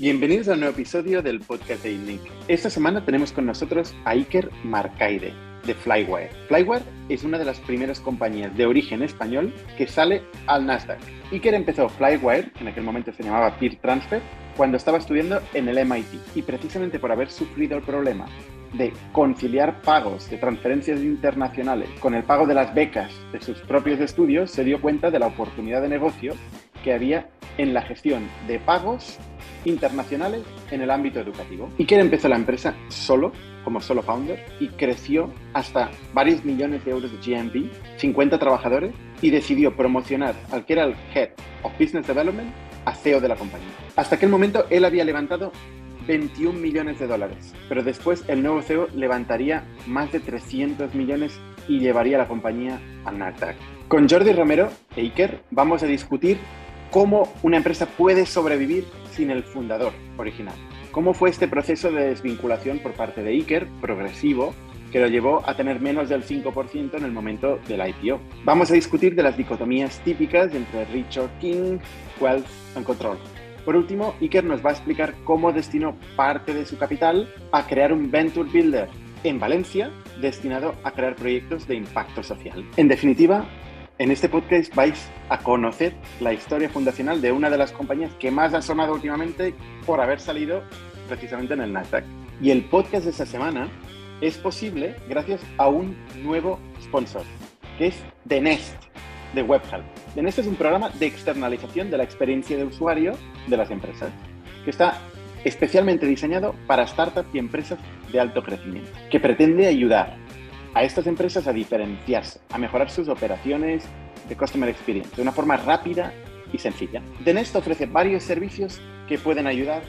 Bienvenidos a un nuevo episodio del podcast de INNIC. Esta semana tenemos con nosotros a Iker Marcaide de Flywire. Flywire es una de las primeras compañías de origen español que sale al Nasdaq. Iker empezó Flywire, en aquel momento se llamaba Peer Transfer, cuando estaba estudiando en el MIT y precisamente por haber sufrido el problema de conciliar pagos de transferencias internacionales con el pago de las becas de sus propios estudios, se dio cuenta de la oportunidad de negocio que había en la gestión de pagos internacionales en el ámbito educativo. Iker empezó la empresa solo, como solo founder, y creció hasta varios millones de euros de GMP, 50 trabajadores, y decidió promocionar al que era el Head of Business Development a CEO de la compañía. Hasta aquel momento él había levantado 21 millones de dólares, pero después el nuevo CEO levantaría más de 300 millones y llevaría la compañía al Nasdaq. Con Jordi Romero e Iker vamos a discutir cómo una empresa puede sobrevivir sin el fundador original. ¿Cómo fue este proceso de desvinculación por parte de Iker, progresivo, que lo llevó a tener menos del 5% en el momento del IPO? Vamos a discutir de las dicotomías típicas entre Richard King, Wealth and Control. Por último, Iker nos va a explicar cómo destinó parte de su capital a crear un Venture Builder en Valencia destinado a crear proyectos de impacto social. En definitiva, en este podcast vais a conocer la historia fundacional de una de las compañías que más ha sonado últimamente por haber salido precisamente en el Nasdaq. Y el podcast de esta semana es posible gracias a un nuevo sponsor, que es The Nest de WebHelp. The Nest es un programa de externalización de la experiencia de usuario de las empresas, que está especialmente diseñado para startups y empresas de alto crecimiento, que pretende ayudar a estas empresas a diferenciarse, a mejorar sus operaciones de Customer Experience de una forma rápida y sencilla. The Nest ofrece varios servicios que pueden ayudar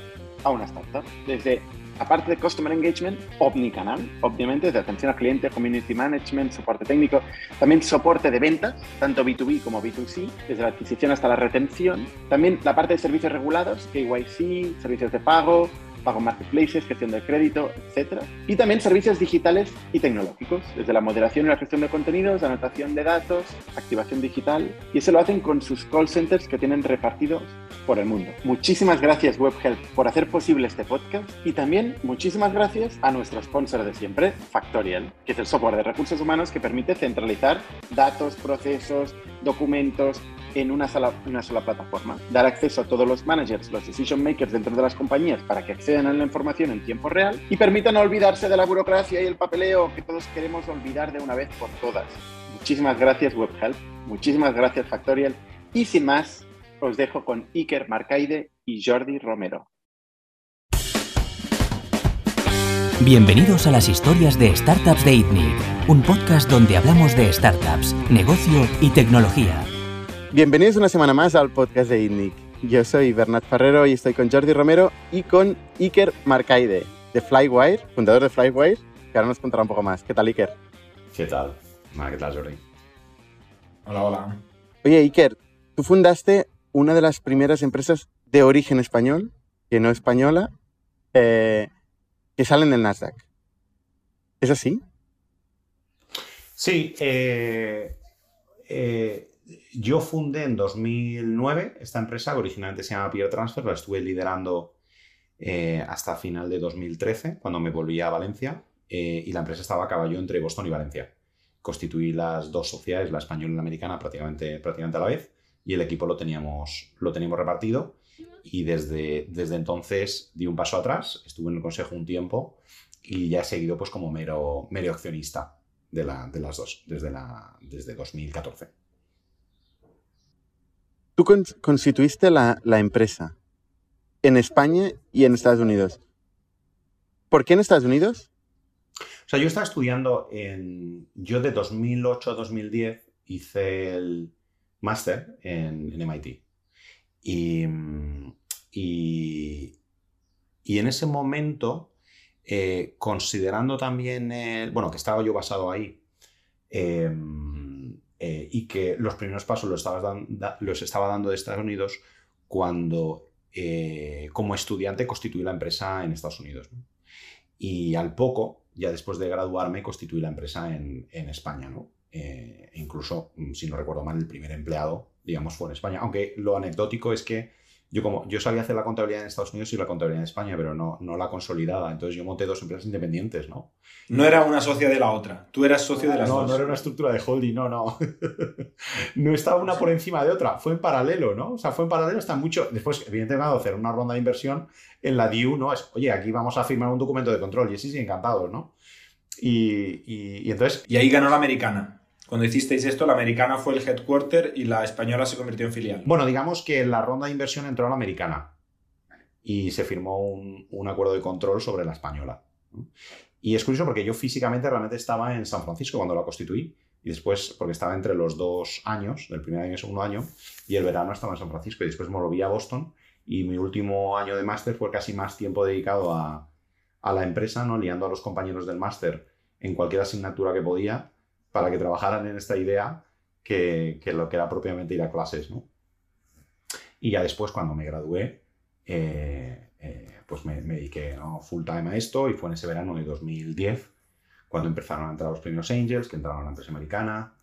a una startup, desde aparte de Customer Engagement, Omnicanal, obviamente, de atención al cliente, Community Management, soporte técnico, también soporte de ventas, tanto B2B como B2C, desde la adquisición hasta la retención, también la parte de servicios regulados, KYC, servicios de pago, pago marketplaces, gestión del crédito, etc. Y también servicios digitales y tecnológicos, desde la moderación y la gestión de contenidos, anotación de datos, activación digital, y eso lo hacen con sus call centers que tienen repartidos por el mundo. Muchísimas gracias WebHelp por hacer posible este podcast y también muchísimas gracias a nuestro sponsor de siempre, Factorial, que es el software de recursos humanos que permite centralizar datos, procesos, documentos, en una sola, plataforma. Dar acceso a todos los managers, los decision makers dentro de las compañías para que accedan a la información en tiempo real y permitan olvidarse de la burocracia y el papeleo que todos queremos olvidar de una vez por todas. Muchísimas gracias WebHelp, muchísimas gracias Factorial y sin más, os dejo con Iker Marcaide y Jordi Romero. Bienvenidos a las historias de Startups de ITNIC, un podcast donde hablamos de startups, negocio y tecnología. Bienvenidos una semana más al podcast de INNIC. Yo soy Bernat Ferrero y estoy con Jordi Romero y con Iker Marcaide, de Flywire, fundador de Flywire, que ahora nos contará un poco más. ¿Qué tal, Iker? ¿Qué tal? ¿Qué tal, Jordi? Hola, hola. Oye, Iker, tú fundaste una de las primeras empresas de origen español, que no española, eh, que sale en el Nasdaq. ¿Es así? Sí. Eh, eh, yo fundé en 2009 esta empresa, que originalmente se llama Peer Transfer, la estuve liderando eh, hasta final de 2013, cuando me volví a Valencia, eh, y la empresa estaba a caballo entre Boston y Valencia. Constituí las dos sociedades, la española y la americana, prácticamente, prácticamente a la vez, y el equipo lo teníamos, lo teníamos repartido, y desde, desde entonces di un paso atrás, estuve en el consejo un tiempo, y ya he seguido pues como mero, mero accionista de, la, de las dos, desde, la, desde 2014. Tú constituiste la, empresa en España y en Estados Unidos. ¿Por qué en Estados Unidos? O sea, yo estaba estudiando en... Yo de 2008 a 2010 hice el máster en, MIT. Y, y, en ese momento, eh, considerando también, el, bueno, que estaba yo basado ahí, em, eh, y que los primeros pasos los, los, estaba dando de Estados Unidos cuando eh, como estudiante constituí la empresa en Estados Unidos. Y al poco, ya después de graduarme, constituí la empresa en, España. ¿no? Eh, incluso, mm, si no recuerdo mal, el primer empleado, digamos, fue en España. Aunque lo anecdótico es que yo como yo sabía hacer la contabilidad en Estados Unidos y la contabilidad en España, pero no, no la consolidada. Entonces yo monté dos empresas independientes, ¿no? No era una socia de la otra, tú eras socio de las no, dos. No, era una estructura de holding, no, no. no estaba una por encima de otra, fue en paralelo, ¿no? O sea, fue en paralelo hasta mucho. Después, evidentemente, hacer una ronda de inversión en la DIU, ¿no? Es, oye, aquí vamos a firmar un documento de control y sí, sí, encantados, ¿no? Y, y, y entonces... Y ahí ganó la americana. Cuando hicisteis esto, la americana fue el headquarter y la española se convirtió en filial. Bueno, digamos que la ronda de inversión entró a la americana y se firmó un, acuerdo de control sobre la española. Y es curioso porque yo físicamente realmente estaba en San Francisco cuando la constituí y después, porque estaba entre los dos años, del primer año y el segundo año, y el verano estaba en San Francisco y después me volví a Boston y mi último año de máster fue casi más tiempo dedicado a, a la empresa, ¿no? liando a los compañeros del máster en cualquier asignatura que podía para que trabajaran en esta idea que, lo que era propiamente ir a clases, ¿no? Y ya después, cuando me gradué, eh, eh, pues me, me dediqué ¿no? full time a esto y fue en ese verano de 2010 cuando empezaron a entrar los primeros angels, que entraron a la empresa americana,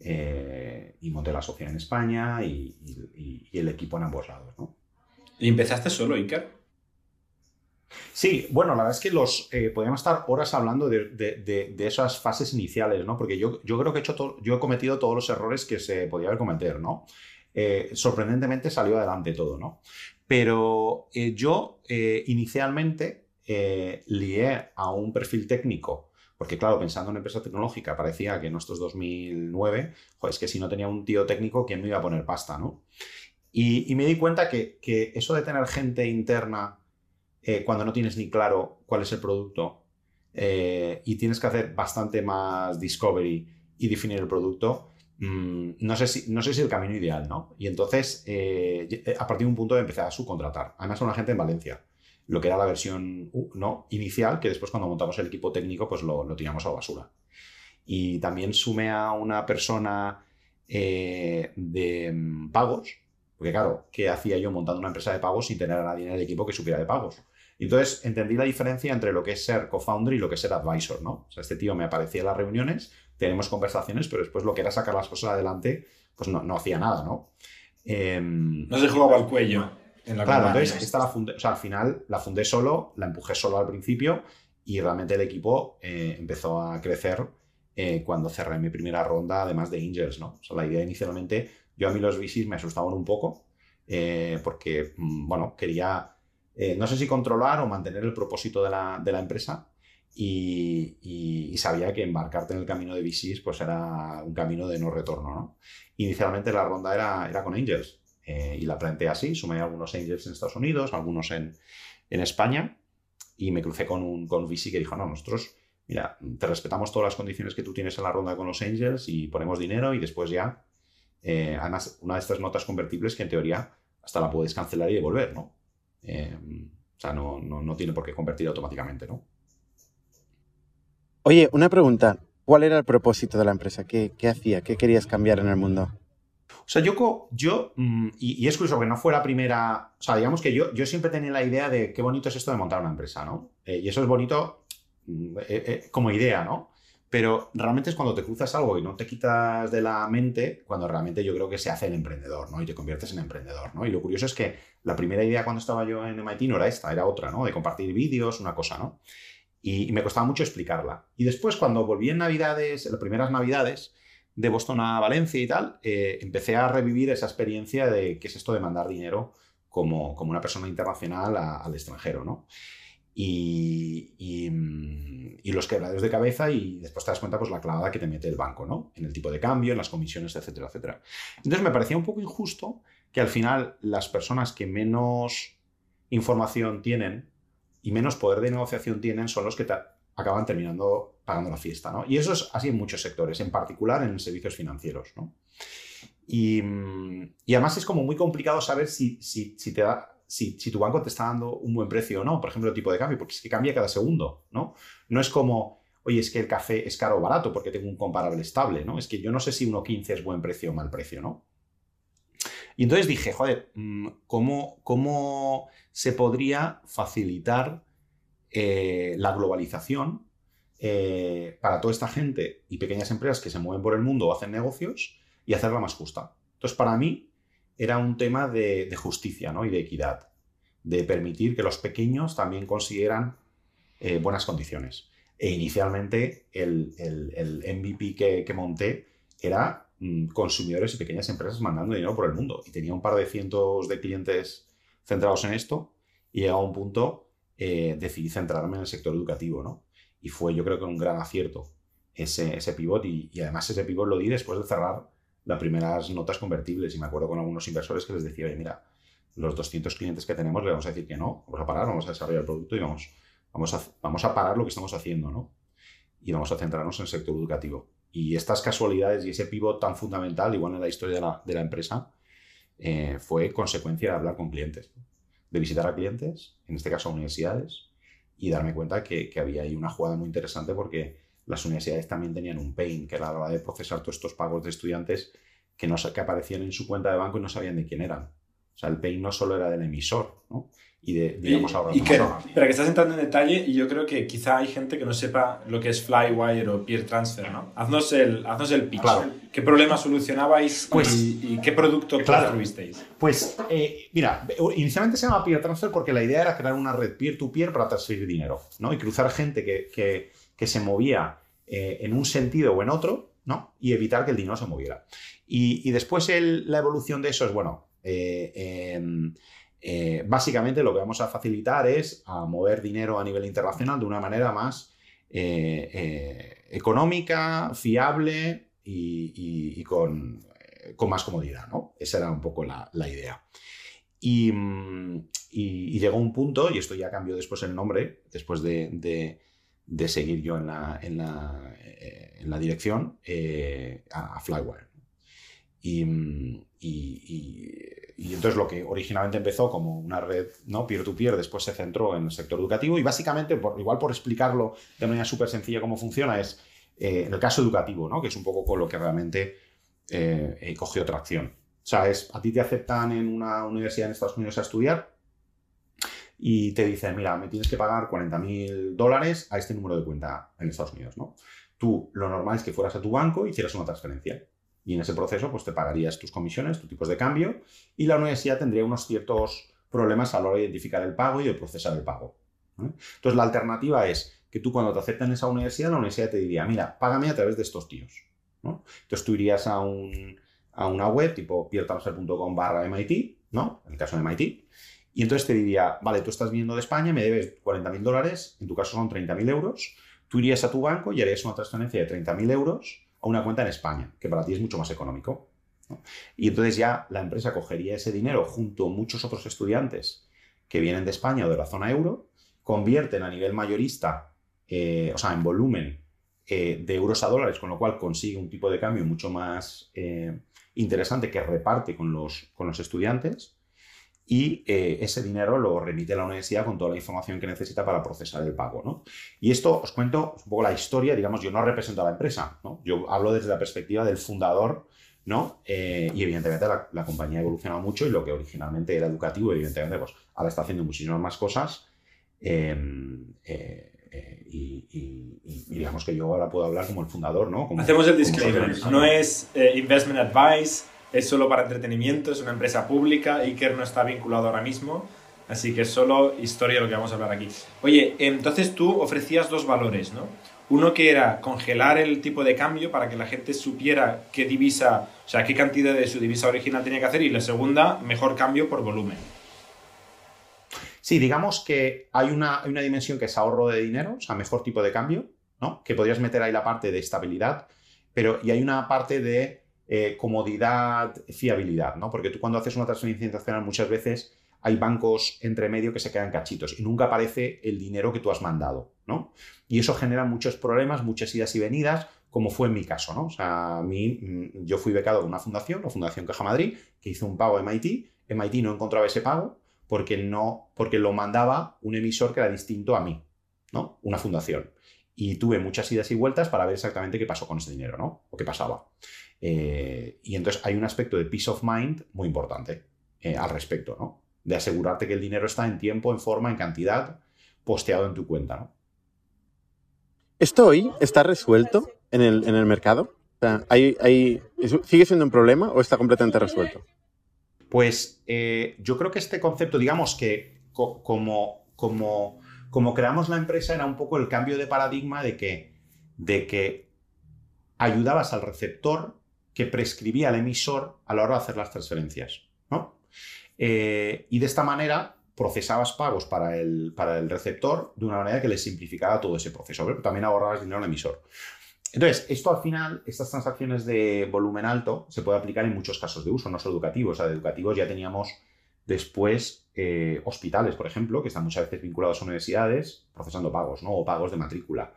eh, y monté la sociedad en España y, el equipo en ambos lados, ¿no? ¿Y empezaste solo, Iker? Sí, bueno, la verdad es que los eh, podríamos estar horas hablando de, esas fases iniciales, ¿no? Porque yo, creo que he, hecho yo he cometido todos los errores que se podía haber cometer, ¿no? Eh, sorprendentemente salió adelante todo, ¿no? Pero eh, yo inicialmente lié a un perfil técnico, porque claro, pensando en empresa tecnológica, parecía que en estos 2009, joder, es que si no tenía un tío técnico, ¿quién me iba a poner pasta, no? Y, me di cuenta que eso de tener gente interna eh, cuando no tienes ni claro cuál es el producto eh, y tienes que hacer bastante más discovery y definir el producto, mmm, no, sé si, no sé si el camino ideal, ¿no? Y entonces, eh, a partir de un punto empecé a subcontratar. Además, una gente en Valencia, lo que era la versión ¿no? inicial, que después cuando montamos el equipo técnico, pues lo, lo tiramos a la basura. Y también sumé a una persona de mm, pagos, porque claro, ¿qué hacía yo montando una empresa de pagos sin tener a nadie en el equipo que supiera de pagos? Entonces entendí la diferencia entre lo que es ser co-founder y lo que es ser advisor, ¿no? O sea, este tío me aparecía en las reuniones, tenemos conversaciones, pero después lo que era sacar las cosas adelante, pues no, no hacía nada, ¿no? Eh, no se jugaba al cuello. En la claro, entonces esta la fundé, o sea, al final la fundé solo, la empujé solo al principio y realmente el equipo eh, empezó a crecer eh, cuando cerré mi primera ronda, además de Angels, ¿no? O sea, la idea inicialmente, yo a mí los VCs me asustaban un poco eh, porque, mm, bueno, quería eh, no sé si controlar o mantener el propósito de la, de la empresa y, sabía que embarcarte en el camino de VCs pues era un camino de no retorno. ¿no? Inicialmente la ronda era, era con Angels eh, y la planteé así, sumé algunos Angels en Estados Unidos, algunos en, en España y me crucé con un, con un VC que dijo, no, nosotros, mira, te respetamos todas las condiciones que tú tienes en la ronda con los Angels y ponemos dinero y después ya, eh, además, una de estas notas convertibles que en teoría hasta la puedes cancelar y devolver, ¿no? Eh, o sea, no, no, no, tiene por qué convertir automáticamente, ¿no? Oye, una pregunta. ¿Cuál era el propósito de la empresa? ¿Qué, qué hacía? ¿Qué querías cambiar en el mundo? O sea, yo, yo mm, y, y, es curioso que no fue la primera, o sea, digamos que yo, yo siempre tenía la idea de qué bonito es esto de montar una empresa, ¿no? Eh, y eso es bonito mm, eh, eh, como idea, ¿no? Pero realmente es cuando te cruzas algo y no te quitas de la mente, cuando realmente yo creo que se hace el emprendedor, ¿no? Y te conviertes en emprendedor, ¿no? Y lo curioso es que la primera idea cuando estaba yo en MIT no era esta, era otra, ¿no? De compartir vídeos, una cosa, ¿no? Y, me costaba mucho explicarla. Y después, cuando volví en Navidades, en las primeras Navidades, de Boston a Valencia y tal, eh, empecé a revivir esa experiencia de qué es esto de mandar dinero como, como una persona internacional al extranjero, ¿no? Y, y, y, los quebraderos de cabeza y después te das cuenta pues la clavada que te mete el banco, ¿no? En el tipo de cambio, en las comisiones, etcétera, etcétera. Entonces me parecía un poco injusto que al final las personas que menos información tienen y menos poder de negociación tienen son los que acaban terminando pagando la fiesta, ¿no? Y eso es así en muchos sectores, en particular en servicios financieros, ¿no? Y, y además es como muy complicado saber si, si, si te da, si, si, tu banco te está dando un buen precio o no, por ejemplo, el tipo de cambio, porque es que cambia cada segundo, ¿no? No es como, oye, es que el café es caro o barato porque tengo un comparable estable, ¿no? Es que yo no sé si 1.15 es buen precio o mal precio, ¿no? Y entonces dije, joder, mm, ¿cómo, cómo se podría facilitar eh, la globalización eh, para toda esta gente y pequeñas empresas que se mueven por el mundo o hacen negocios y hacerla más justa? Entonces, para mí, era un tema de, justicia ¿no? y de equidad, de permitir que los pequeños también consiguieran eh, buenas condiciones. E inicialmente el, MVP que, monté era mm, consumidores y pequeñas empresas mandando dinero por el mundo. Y tenía un par de cientos de clientes centrados en esto y llegado a un punto eh, decidí centrarme en el sector educativo. ¿no? Y fue yo creo que un gran acierto ese, ese pivot y, y, además ese pivot lo di después de cerrar las primeras notas convertibles y me acuerdo con algunos inversores que les decía, oye, mira, los 200 clientes que tenemos le vamos a decir que no, vamos a parar, vamos a desarrollar el producto y vamos Vamos a, vamos a parar lo que estamos haciendo, ¿no? Y vamos a centrarnos en el sector educativo. Y estas casualidades y ese pivot tan fundamental, igual en la historia de la, empresa, eh, fue consecuencia de hablar con clientes, de visitar a clientes, en este caso a universidades, y darme cuenta que, había ahí una jugada muy interesante porque las universidades también tenían un pain, que era la hora de procesar todos estos pagos de estudiantes que, no, que aparecían en su cuenta de banco y no sabían de quién eran. O sea, el pain no solo era del emisor, ¿no? y de, digamos, ahora. Y que, pero que estás entrando en detalle y yo creo que quizá hay gente que no sepa lo que es Flywire o Peer Transfer, ¿no? Haznos el, haznos el pitch. ¿Qué problema solucionabais pues, y, qué producto claro, construisteis? Pues, eh, mira, inicialmente se llama Peer Transfer porque la idea era crear una red peer-to-peer para transferir dinero, ¿no? Y cruzar gente que, que, que se movía eh, en un sentido o en otro, ¿no? Y evitar que el dinero se moviera. Y, después la evolución de eso es, bueno, eh, em, eh, básicamente lo que vamos a facilitar es a mover dinero a nivel internacional de una manera más económica, fiable y, con, más comodidad. ¿no? Esa era un poco la, idea. Mm, y, llegó un punto, y esto ya cambió después el nombre, después de, seguir yo en la, en la, dirección, a, Flywire. y, mm, y entonces lo que originalmente empezó como una red ¿no? peer-to-peer, después se centró en el sector educativo y básicamente, por, igual por explicarlo de manera súper sencilla cómo funciona, es eh, en el caso educativo, ¿no? que es un poco con lo que realmente eh, cogió tracción. O sea, es, a ti te aceptan en una universidad en Estados Unidos a estudiar y te dicen, mira, me tienes que pagar 40 mil dólares a este número de cuenta en Estados Unidos. ¿no? Tú lo normal es que fueras a tu banco y hicieras una transferencia. Y en ese proceso, pues te pagarías tus comisiones, tus tipos de cambio, y la universidad tendría unos ciertos problemas a la hora de identificar el pago y de procesar el pago. Entonces, la alternativa es que tú cuando te aceptan en esa universidad, la universidad te diría, mira, págame a través de estos tíos. Entonces, tú irías a, una web tipo piertransfer.com barra MIT, ¿no? En el caso de MIT, y entonces te diría, vale, tú estás viniendo de España, me debes 40.000 dólares, en tu caso son 30.000 euros, tú irías a tu banco y harías una transferencia de 30.000 euros una cuenta en España, que para ti es mucho más económico. Y entonces ya la empresa cogería ese dinero junto a muchos otros estudiantes que vienen de España o de la zona euro, convierten a nivel mayorista, eh, o sea, en volumen eh, de euros a dólares, con lo cual consigue un tipo de cambio mucho más eh, interesante que reparte con los, con los estudiantes y eh, ese dinero lo remite a la universidad con toda la información que necesita para procesar el pago. ¿no? Y esto os cuento un poco la historia, digamos, yo no represento a la empresa, ¿no? yo hablo desde la perspectiva del fundador, ¿no? Eh, y evidentemente la, compañía ha evolucionado mucho y lo que originalmente era educativo, evidentemente, pues ahora está haciendo muchísimas más cosas. Em, eh, y, digamos que yo ahora puedo hablar como el fundador, ¿no? Hacemos el disclaimer, no es investment advice, es solo para entretenimiento, es una empresa pública, Iker no está vinculado ahora mismo, así que es solo historia lo que vamos a hablar aquí. Oye, entonces tú ofrecías dos valores, ¿no? Uno que era congelar el tipo de cambio para que la gente supiera qué divisa, o sea, qué cantidad de su divisa original tenía que hacer, y la segunda, mejor cambio por volumen. Sí, digamos que hay una, una dimensión que es ahorro de dinero, o sea, mejor tipo de cambio, ¿no? Que podrías meter ahí la parte de estabilidad, pero y hay una parte de eh, comodidad, fiabilidad, ¿no? Porque tú cuando haces una transferencia internacional muchas veces hay bancos entre medio que se quedan cachitos y nunca aparece el dinero que tú has mandado, ¿no? Y eso genera muchos problemas, muchas idas y venidas, como fue en mi caso, ¿no? O sea, a mí, mm, yo fui becado de una fundación, la Fundación Caja Madrid, que hizo un pago a MIT, MIT no encontraba ese pago porque, no, porque lo mandaba un emisor que era distinto a mí, ¿no? Una fundación. Y tuve muchas idas y vueltas para ver exactamente qué pasó con ese dinero, ¿no? O qué pasaba. Eh, y entonces hay un aspecto de peace of mind muy importante eh, al respecto, ¿no? De asegurarte que el dinero está en tiempo, en forma, en cantidad, posteado en tu cuenta, ¿no? ¿Esto hoy está resuelto en el, en el mercado? ¿hay, ¿Sigue siendo un problema o está completamente resuelto? Pues eh, yo creo que este concepto, digamos que como, como, como creamos la empresa, era un poco el cambio de paradigma de que, de que ayudabas al receptor que prescribía al emisor a la hora de hacer las transferencias. ¿no? Eh, y de esta manera procesabas pagos para el, para el receptor de una manera que le simplificaba todo ese proceso, pero también ahorrabas dinero al emisor. Entonces, esto al final, estas transacciones de volumen alto se puede aplicar en muchos casos de uso, no solo educativos. O sea, de educativos ya teníamos después eh, hospitales, por ejemplo, que están muchas veces vinculados a universidades, procesando pagos, ¿no? O pagos de matrícula,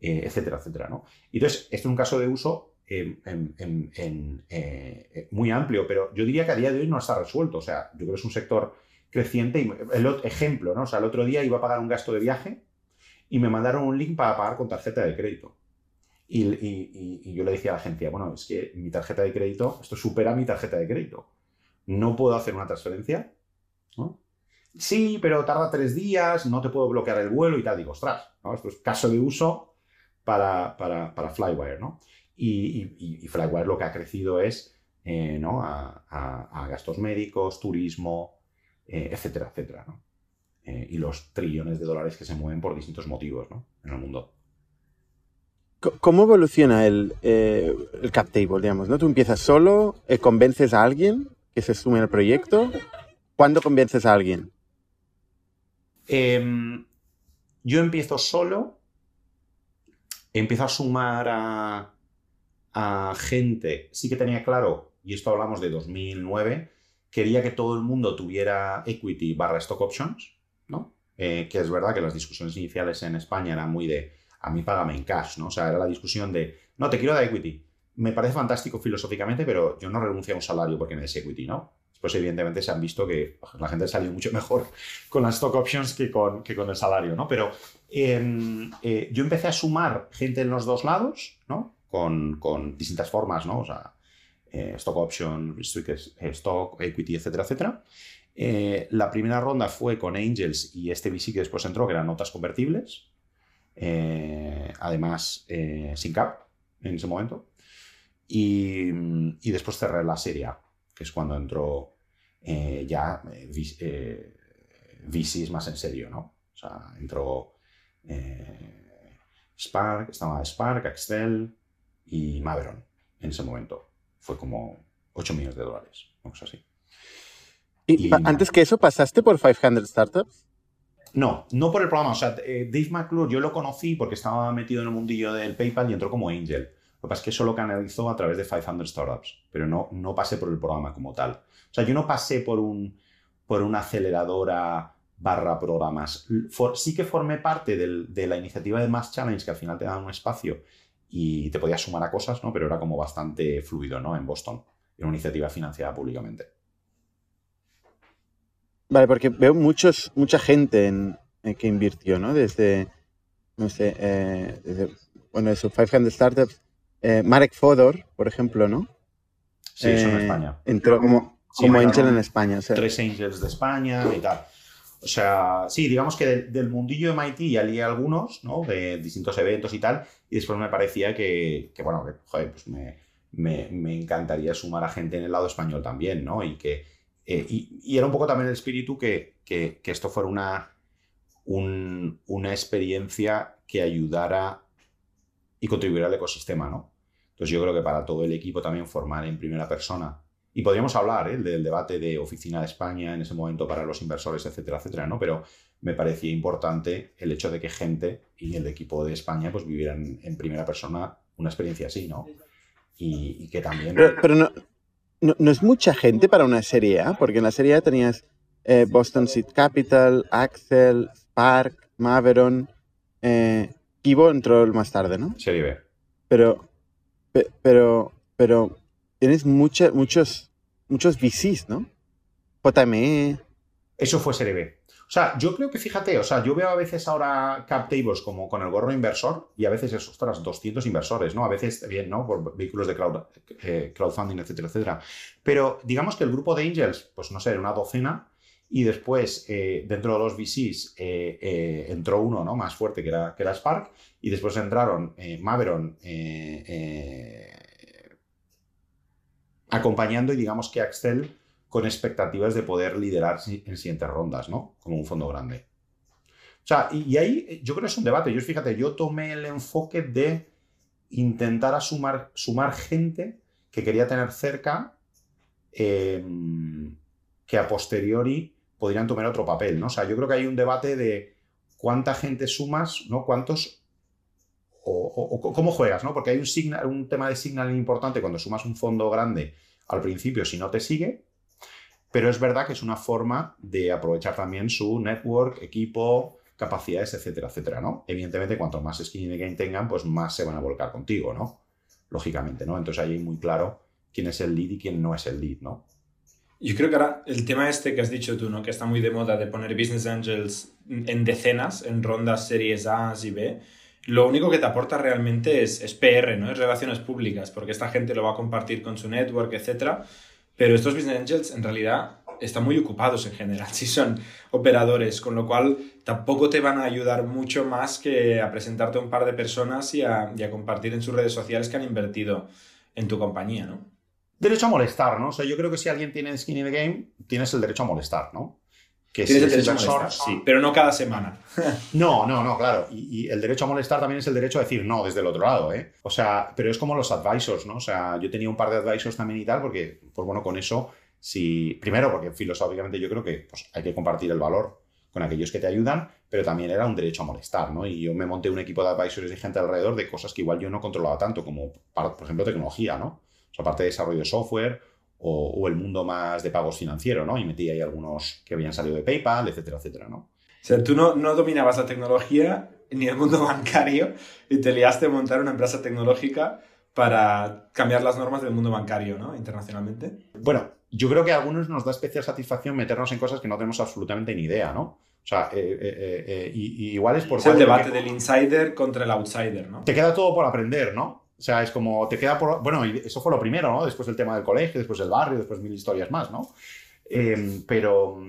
eh, etcétera, etcétera, ¿no? Entonces, esto es un caso de uso eh, muy amplio, pero yo diría que a día de hoy no está resuelto. O sea, yo creo que es un sector creciente. Y el ejemplo, ¿no? O sea, el otro día iba a pagar un gasto de viaje y me mandaron un link para pagar con tarjeta de crédito. Y, yo le decía a la agencia, bueno, es que mi tarjeta de crédito, esto supera mi tarjeta de crédito. No puedo hacer una transferencia. Sí, pero tarda tres días, no te puedo bloquear el vuelo y tal. Digo, ostras, esto es caso de uso para, para, Flywire, ¿no? Y, Flywire lo que ha crecido es eh, ¿no? A, gastos médicos, turismo, eh, etcétera, etcétera, ¿no? Eh, y los trillones de dólares que se mueven por distintos motivos ¿no? en el mundo. ¿Cómo evoluciona el, el cap table, digamos? ¿no? Tú empiezas solo, convences a alguien que se sume al proyecto. ¿Cuándo convences a alguien? Em, yo empiezo solo, empiezo a sumar a, a, gente, sí que tenía claro, y esto hablamos de 2009, quería que todo el mundo tuviera equity barra stock options, ¿no? Eh, que es verdad que las discusiones iniciales en España eran muy de a mí págame en cash, ¿no? O sea, era la discusión de, no, te quiero dar equity. Me parece fantástico filosóficamente, pero yo no renuncio a un salario porque me des equity, ¿no? Después, evidentemente, se han visto que la gente ha salido mucho mejor con las stock options que con, que con el salario, ¿no? Pero em, eh, yo empecé a sumar gente en los dos lados, ¿no? Con, distintas formas, ¿no? O sea, eh, stock option, eh, stock, equity, etcétera, etcétera. la primera ronda fue con Angels y este VC que después entró, que eran notas convertibles. Eh, además eh, sin cap en ese momento. Y, después cerré la serie que es cuando entró eh, ya VCs más en serio, ¿no? O sea, entró Spark, estaba Spark, Axtel y Maveron en ese momento. Fue como 8 millones de dólares, o así. ¿Y, antes que eso pasaste por 500 startups? No, no por el programa. O sea, eh, Dave McClure yo lo conocí porque estaba metido en el mundillo del PayPal y entró como Angel. Lo que pasa es que eso lo canalizó a través de 500 Startups, pero no, no pasé por el programa como tal. O sea, yo no pasé por, un, por una aceleradora barra programas. sí que formé parte de la iniciativa de Mass Challenge, que al final te dan un espacio y te podías sumar a cosas, ¿no? Pero era como bastante fluido, ¿no? En Boston. Era una iniciativa financiada públicamente. Vale, porque veo muchos, mucha gente en, que invirtió, ¿no? Desde, no sé, eh, desde, bueno, esos 500 startups. Eh, Marek Fodor, por ejemplo, ¿no? Sí, eso en eh, España. Entró como, como angel en España. Tres angels de España y tal. O sea, sí, digamos que del, mundillo de MIT ya leí algunos, ¿no? De distintos eventos y tal. Y después me parecía que, que bueno, que, joder, pues me, me, me, encantaría sumar a gente en el lado español también, ¿no? Y que, eh, y, era un poco también el espíritu que, esto fuera una, una experiencia que ayudara y contribuyera al ecosistema, ¿no? Entonces yo creo que para todo el equipo también formar en primera persona, y podríamos hablar ¿eh? del debate de oficina de España en ese momento para los inversores, etcétera, etcétera, ¿no? Pero me parecía importante el hecho de que gente y el equipo de España pues vivieran en primera persona una experiencia así, ¿no? Y, que también... pero no, no, es mucha gente para una serie A, porque en la serie A tenías eh, Boston Seed Capital, Axel, Spark, Maveron. Eh, Kibo entró más tarde, ¿no? Serie B. Pero, pero, pero tienes muchos, muchos VCs, ¿no? JME. Eso fue Serie B. O sea, yo creo que fíjate, o sea, yo veo a veces ahora cap tables como con el gorro inversor y a veces es, ostras, 200 inversores, ¿no? A veces, bien, ¿no? Por vehículos de cloud, eh, crowdfunding, etcétera, etcétera. Pero digamos que el grupo de angels, pues no sé, una docena y después eh, dentro de los VCs eh, entró uno, ¿no? Más fuerte que era, que era Spark y después entraron Maveron acompañando y digamos que Axel con expectativas de poder liderar en siguientes rondas, ¿no? Como un fondo grande. O sea, y, ahí eh, yo creo que es un debate. Yo, fíjate, yo tomé el enfoque de intentar sumar, sumar gente que quería tener cerca em, que a posteriori podrían tomar otro papel, ¿no? O sea, yo creo que hay un debate de cuánta gente sumas, ¿no? Cuántos o, cómo juegas, ¿no? Porque hay un, tema de signaling importante cuando sumas un fondo grande al principio si no te sigue, pero es verdad que es una forma de aprovechar también su network, equipo, capacidades, etcétera, etcétera, ¿no? Evidentemente, cuanto más skin in the game tengan, pues más se van a volcar contigo, ¿no? Lógicamente, ¿no? Entonces ahí hay muy claro quién es el lead y quién no es el lead, ¿no? Yo creo que ahora el tema este que has dicho tú, ¿no? Que está muy de moda de poner business angels en decenas, en rondas series A y B, lo único que te aporta realmente es, es, PR, ¿no? Es relaciones públicas, porque esta gente lo va a compartir con su network, etc. Pero estos business angels en realidad están muy ocupados en general, si son operadores, con lo cual tampoco te van a ayudar mucho más que a presentarte a un par de personas y a, y a compartir en sus redes sociales que han invertido en tu compañía, ¿no? Derecho a molestar, ¿no? O sea, yo creo que si alguien tiene skin in the game, tienes el derecho a molestar, ¿no? Que Tienes el derecho a molestar, sí, pero no cada semana. no, no, no, claro. Y, el derecho a molestar también es el derecho a decir no desde el otro lado, ¿eh? O sea, pero es como los advisors, ¿no? O sea, yo tenía un par de advisors también y tal, porque, pues bueno, con eso, si. Primero, porque filosóficamente yo creo que pues, hay que compartir el valor con aquellos que te ayudan, pero también era un derecho a molestar, ¿no? Y yo me monté un equipo de advisors y gente alrededor de cosas que igual yo no controlaba tanto, como, por ejemplo, tecnología, ¿no? O sea, parte de desarrollo de software o, el mundo más de pagos financieros, ¿no? Y metí ahí algunos que habían salido de PayPal, etcétera, etcétera, ¿no? O sea, tú no, no dominabas la tecnología ni el mundo bancario y te liaste a montar una empresa tecnológica para cambiar las normas del mundo bancario, ¿no? Internacionalmente. Bueno, yo creo que a algunos nos da especial satisfacción meternos en cosas que no tenemos absolutamente ni idea, ¿no? O sea, eh, eh, eh, y, igual es por... Es el debate del insider contra el outsider, ¿no? Te queda todo por aprender, ¿no? O sea, es como te queda por. Bueno, eso fue lo primero, ¿no? Después el tema del colegio, después del barrio, después mil historias más, ¿no? Em, pero.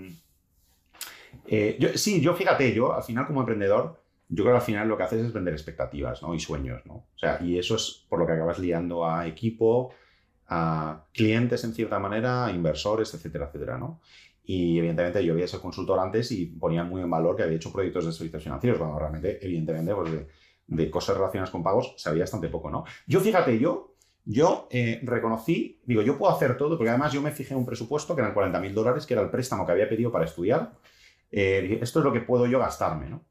Eh, yo, sí, yo fíjate, yo al final como emprendedor, yo creo que al final lo que haces es vender expectativas, ¿no? Y sueños, ¿no? O sea, y eso es por lo que acabas liando a equipo, a clientes en cierta manera, a inversores, etcétera, etcétera, ¿no? Y evidentemente yo había sido consultor antes y ponía muy en valor que había hecho proyectos de servicios financieros, cuando realmente, evidentemente, pues de cosas relacionadas con pagos sabía bastante poco, ¿no? Yo, fíjate, yo, yo eh, reconocí, digo, yo puedo hacer todo, porque además yo me fijé un presupuesto que eran 40 mil dólares, que era el préstamo que había pedido para estudiar. Eh, esto es lo que puedo yo gastarme, ¿no?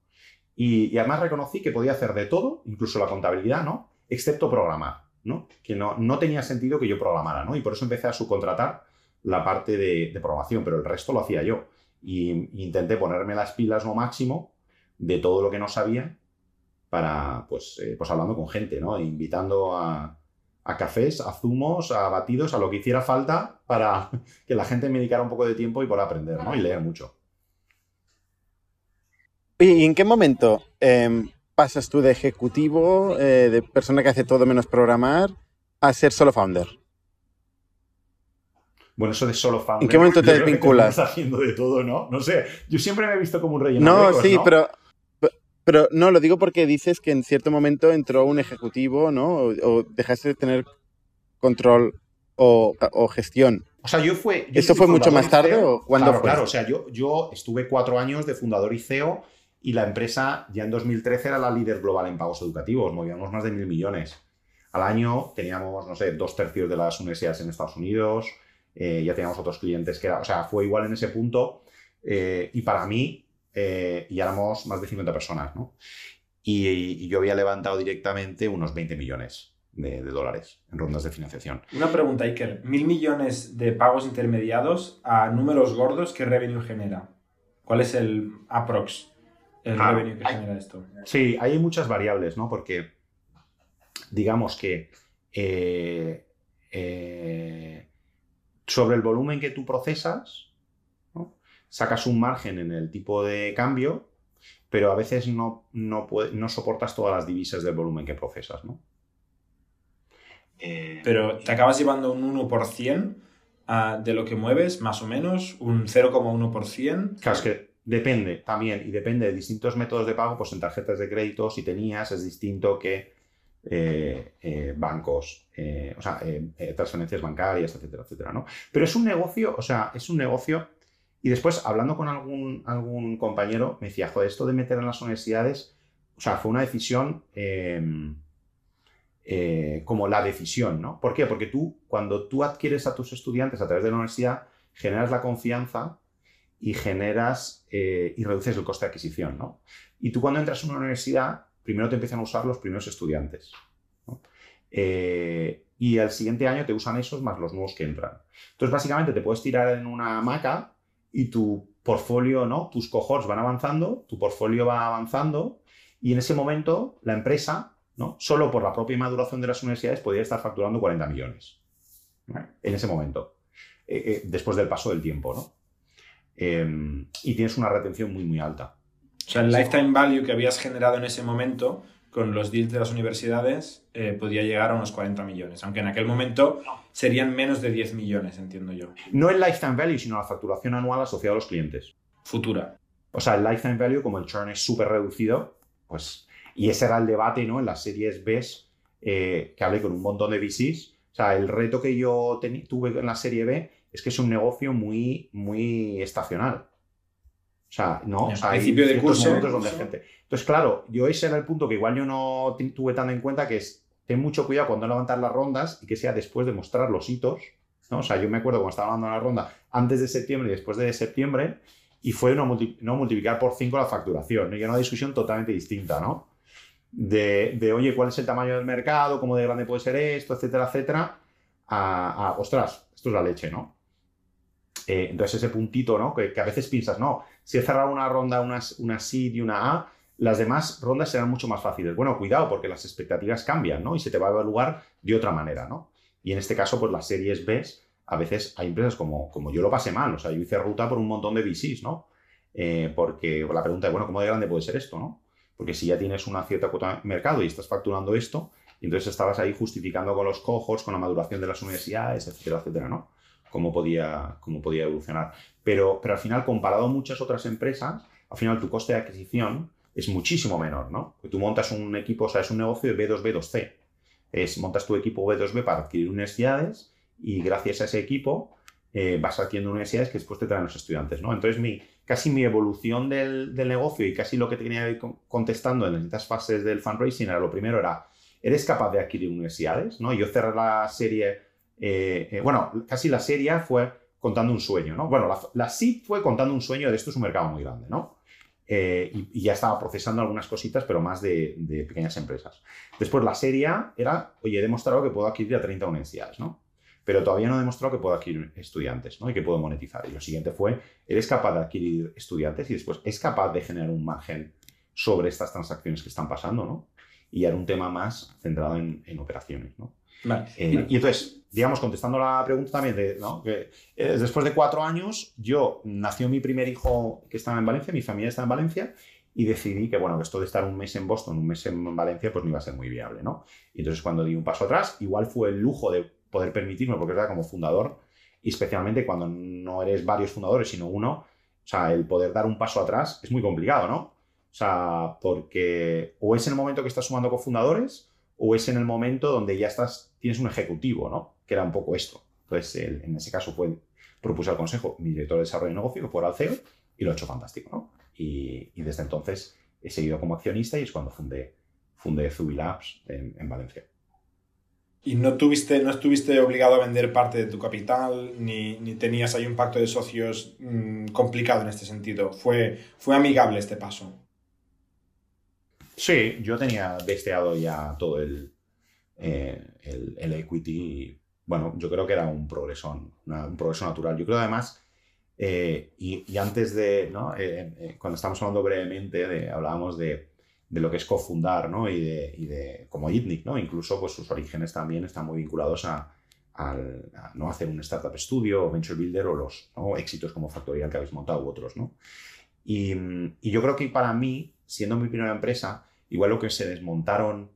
Y, además reconocí que podía hacer de todo, incluso la contabilidad, ¿no? Excepto programar, ¿no? Que no, no tenía sentido que yo programara, ¿no? Y por eso empecé a subcontratar la parte de, programación, pero el resto lo hacía yo. Y, intenté ponerme las pilas lo máximo de todo lo que no sabía para, pues, eh, pues hablando con gente, ¿no? Invitando a, cafés, a zumos, a batidos, a lo que hiciera falta para que la gente me dedicara un poco de tiempo y por aprender, ¿no? Y leer mucho. ¿Y en qué momento em, pasas tú de ejecutivo, eh, de persona que hace todo menos programar, a ser solo founder? Bueno, eso de solo founder. ¿En qué momento te desvinculas? Estás haciendo de todo, ¿no? No sé. Yo siempre me he visto como un rey. No, sí, pero pero no, lo digo porque dices que en cierto momento entró un ejecutivo, ¿no? O, dejaste de tener control o, gestión. O sea, yo fue. ¿Esto fue mucho más tarde o cuándo claro, fue? Claro, o sea, yo, yo estuve cuatro años de fundador y CEO y la empresa ya en 2013 era la líder global en pagos educativos, movíamos más de mil millones. Al año teníamos, no sé, dos tercios de las universidades en Estados Unidos, eh, ya teníamos otros clientes que era, o sea, fue igual en ese punto. Eh, y para mí, eh, y éramos más de 50 personas, ¿no? Y, yo había levantado directamente unos 20 millones de, dólares en rondas de financiación. Una pregunta, Iker. ¿Mil millones de pagos intermediados a números gordos qué revenue genera? ¿Cuál es el aprox, el revenue que genera esto? Sí, hay muchas variables, ¿no? Porque digamos que eh, eh, sobre el volumen que tú procesas, sacas un margen en el tipo de cambio, pero a veces no, no, no soportas todas las divisas del volumen que procesas, ¿no? Eh, pero te acabas llevando un 1% ah, de lo que mueves, más o menos, un 0,1%. Claro, es que depende también, y depende de distintos métodos de pago, pues en tarjetas de crédito, si tenías, es distinto que eh, eh, bancos, o sea, transferencias bancarias, etcétera, etcétera, ¿no? Pero es un negocio, o sea, es un negocio... Y después, hablando con algún, algún compañero, me decía, joder, esto de meter en las universidades, o sea, fue una decisión em, como la decisión, ¿no? ¿Por qué? Porque tú, cuando tú adquieres a tus estudiantes a través de la universidad, generas la confianza y generas eh, y reduces el coste de adquisición, ¿no? Y tú cuando entras en una universidad, primero te empiezan a usar los primeros estudiantes. Eh, y al siguiente año te usan esos más los nuevos que entran. Entonces, básicamente te puedes tirar en una hamaca y tu portfolio, ¿no? Tus cohorts van avanzando, tu portfolio va avanzando y en ese momento la empresa, ¿no? Solo por la propia maduración de las universidades podría estar facturando 40 millones. En ese momento. Eh, después del paso del tiempo, ¿no? Em, y tienes una retención muy, muy alta. O sea, el lifetime value que habías generado en ese momento con los deals de las universidades eh, podía llegar a unos 40 millones, aunque en aquel momento serían menos de 10 millones, entiendo yo. No el lifetime value, sino la facturación anual asociada a los clientes. Futura. O sea, el lifetime value, como el churn es súper reducido, pues... Y ese era el debate, ¿no? En las series B, eh, que hablé con un montón de VCs. O sea, el reto que yo tuve en la serie B es que es un negocio muy, muy estacional. O sea, ¿no? O sea, principio de curso. Donde gente... Entonces, claro, yo ese era el punto que igual yo no tuve tan en cuenta, que es, ten mucho cuidado cuando levantar las rondas y que sea después de mostrar los hitos. ¿no? O sea, yo me acuerdo cuando estaba dando la ronda antes de septiembre y después de septiembre, y fue no, multiplicar por 5 la facturación. ¿no? Y era una discusión totalmente distinta, ¿no? De, de, oye, ¿cuál es el tamaño del mercado? ¿Cómo de grande puede ser esto? Etcétera, etcétera. A, a ostras, esto es la leche, ¿no? Eh, entonces ese puntito, ¿no? Que, a veces piensas, no, si he cerrado una ronda, una, una SID y una A, las demás rondas serán mucho más fáciles. Bueno, cuidado, porque las expectativas cambian, ¿no? Y se te va a evaluar de otra manera, ¿no? Y en este caso, pues las series B, a veces hay empresas como, como yo lo pasé mal, o sea, yo hice ruta por un montón de VCs, ¿no? Eh, porque la pregunta es, bueno, ¿cómo de grande puede ser esto, no? Porque si ya tienes una cierta cuota de mercado y estás facturando esto, entonces estabas ahí justificando con los cojos, con la maduración de las universidades, etcétera, etcétera, ¿no? Cómo podía, cómo podía evolucionar. Pero, pero al final, comparado a muchas otras empresas, al final tu coste de adquisición es muchísimo menor, ¿no? Porque tú montas un equipo, o sea, es un negocio de B2B, 2C. Es, montas tu equipo B2B para adquirir universidades y gracias a ese equipo eh, vas adquiriendo universidades que después te traen los estudiantes, ¿no? Entonces, mi, casi mi evolución del, del negocio y casi lo que tenía contestando en estas fases del fundraising era lo primero era, ¿eres capaz de adquirir universidades? ¿no? Yo cerré la serie eh, eh, bueno, casi la serie fue contando un sueño, ¿no? Bueno, la, la fue contando un sueño de esto es un mercado muy grande, ¿no? Eh, y, ya estaba procesando algunas cositas, pero más de, pequeñas empresas. Después la serie era, oye, he demostrado que puedo adquirir a 30 universidades, ¿no? Pero todavía no he demostrado que puedo adquirir estudiantes, ¿no? Y que puedo monetizar. Y lo siguiente fue, eres capaz de adquirir estudiantes y después es capaz de generar un margen sobre estas transacciones que están pasando, ¿no? Y era un tema más centrado en, en operaciones, ¿no? Eh, y entonces, digamos, contestando la pregunta también, de, ¿no? que eh, después de cuatro años, yo nació mi primer hijo que estaba en Valencia, mi familia está en Valencia, y decidí que, bueno, esto de estar un mes en Boston, un mes en Valencia, pues no iba a ser muy viable, ¿no? Y entonces cuando di un paso atrás, igual fue el lujo de poder permitirme, porque era como fundador, y especialmente cuando no eres varios fundadores, sino uno, o sea, el poder dar un paso atrás es muy complicado, ¿no? O sea, porque o es en el momento que estás sumando cofundadores, o es en el momento donde ya estás, tienes un ejecutivo, ¿no? Que era un poco esto. Entonces, en ese caso fue, propuse al consejo mi director de desarrollo de negocio, que fuera al CEO, y lo he hecho fantástico, ¿no? Y, desde entonces he seguido como accionista y es cuando fundé, fundé Zubilabs en, en Valencia. ¿Y no, tuviste, no estuviste obligado a vender parte de tu capital, ni, ni tenías ahí un pacto de socios mm, complicado en este sentido? ¿Fue, ¿Fue amigable este paso? Sí, yo tenía besteado ya todo el, eh, el, equity. Y, bueno, yo creo que era un progreso, un progreso natural. Yo creo además, eh, y, antes de, ¿no? Eh, cuando estamos hablando brevemente, hablábamos de, de, lo que es cofundar, ¿no? Y de, y de como ITNIC, ¿no? Incluso pues sus orígenes también están muy vinculados a, al, no hacer un startup studio, venture builder o los éxitos como Factorial que habéis montado u otros, ¿no? Y, y, yo creo que para mí, siendo mi primera empresa, igual lo que se desmontaron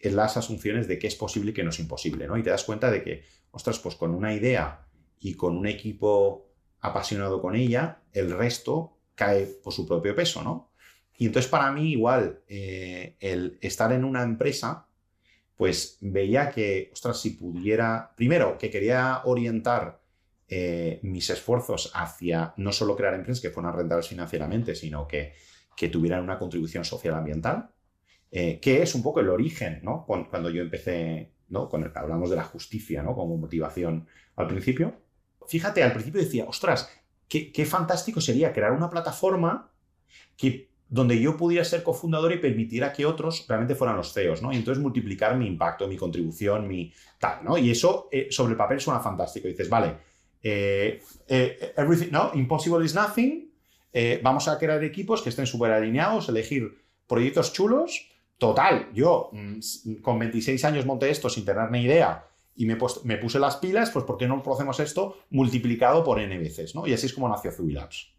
es las asunciones de que es posible y que no es imposible, ¿no? Y te das cuenta de que, ostras, pues con una idea y con un equipo apasionado con ella, el resto cae por su propio peso, ¿no? Y entonces para mí igual eh, el estar en una empresa pues veía que, ostras, si pudiera, primero, que quería orientar eh, mis esfuerzos hacia no solo crear empresas que fueran rentables financieramente, sino que, que tuvieran una contribución social ambiental, eh, que es un poco el origen, ¿no? Cuando, yo empecé, ¿no? Con hablamos de la justicia, ¿no? Como motivación al principio. Fíjate, al principio decía, ostras, qué, qué fantástico sería crear una plataforma que donde yo pudiera ser cofundador y permitiera que otros realmente fueran los CEOs, ¿no? Y entonces multiplicar mi impacto, mi contribución, mi tal, ¿no? Y eso eh, sobre el papel suena fantástico. dices, vale, eh, everything, no, impossible is nothing. Vamos a crear equipos que estén súper alineados, elegir proyectos chulos. Total, yo mm, con 26 años monté esto sin tener ni idea y me, puse las pilas, pues ¿por qué no hacemos esto multiplicado por n veces? ¿no? Y así es como nació Zubilabs.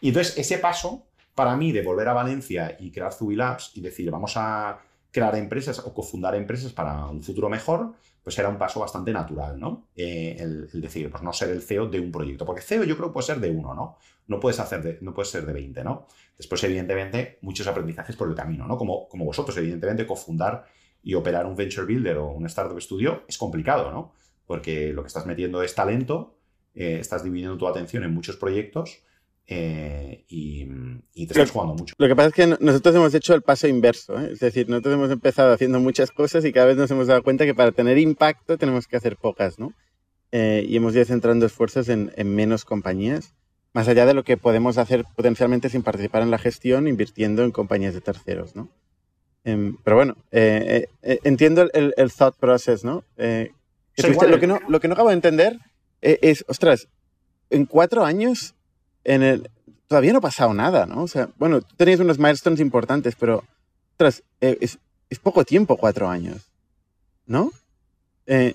Y entonces ese paso para mí de volver a Valencia y crear Zubilabs y decir, vamos a crear empresas o cofundar empresas para un futuro mejor, pues era un paso bastante natural, ¿no? Eh, el, decir, pues no ser el CEO de un proyecto, porque CEO yo creo que puede ser de uno, ¿no? No puedes, hacer de, no puedes ser de 20, ¿no? Después, evidentemente, muchos aprendizajes por el camino, ¿no? Como, como vosotros, evidentemente, cofundar y operar un venture builder o un startup studio es complicado, ¿no? Porque lo que estás metiendo es talento, eh, estás dividiendo tu atención en muchos proyectos eh, y, te estás jugando mucho. Lo que pasa es que nosotros hemos hecho el paso inverso, ¿eh? es decir, nosotros hemos empezado haciendo muchas cosas y cada vez nos hemos dado cuenta que para tener impacto tenemos que hacer pocas, ¿no? Eh, y hemos ido centrando esfuerzos en, menos compañías, más allá de lo que podemos hacer potencialmente sin participar en la gestión, invirtiendo en compañías de terceros, ¿no? Em, pero bueno, entiendo el, thought process, ¿no? lo, que ¿no? lo que no acabo de entender es, ostras, en cuatro años en el, todavía no ha pasado nada, ¿no? O sea, bueno, tú tenías unos milestones importantes, pero, ostras, eh, es, es, poco tiempo, cuatro años, ¿no? Eh,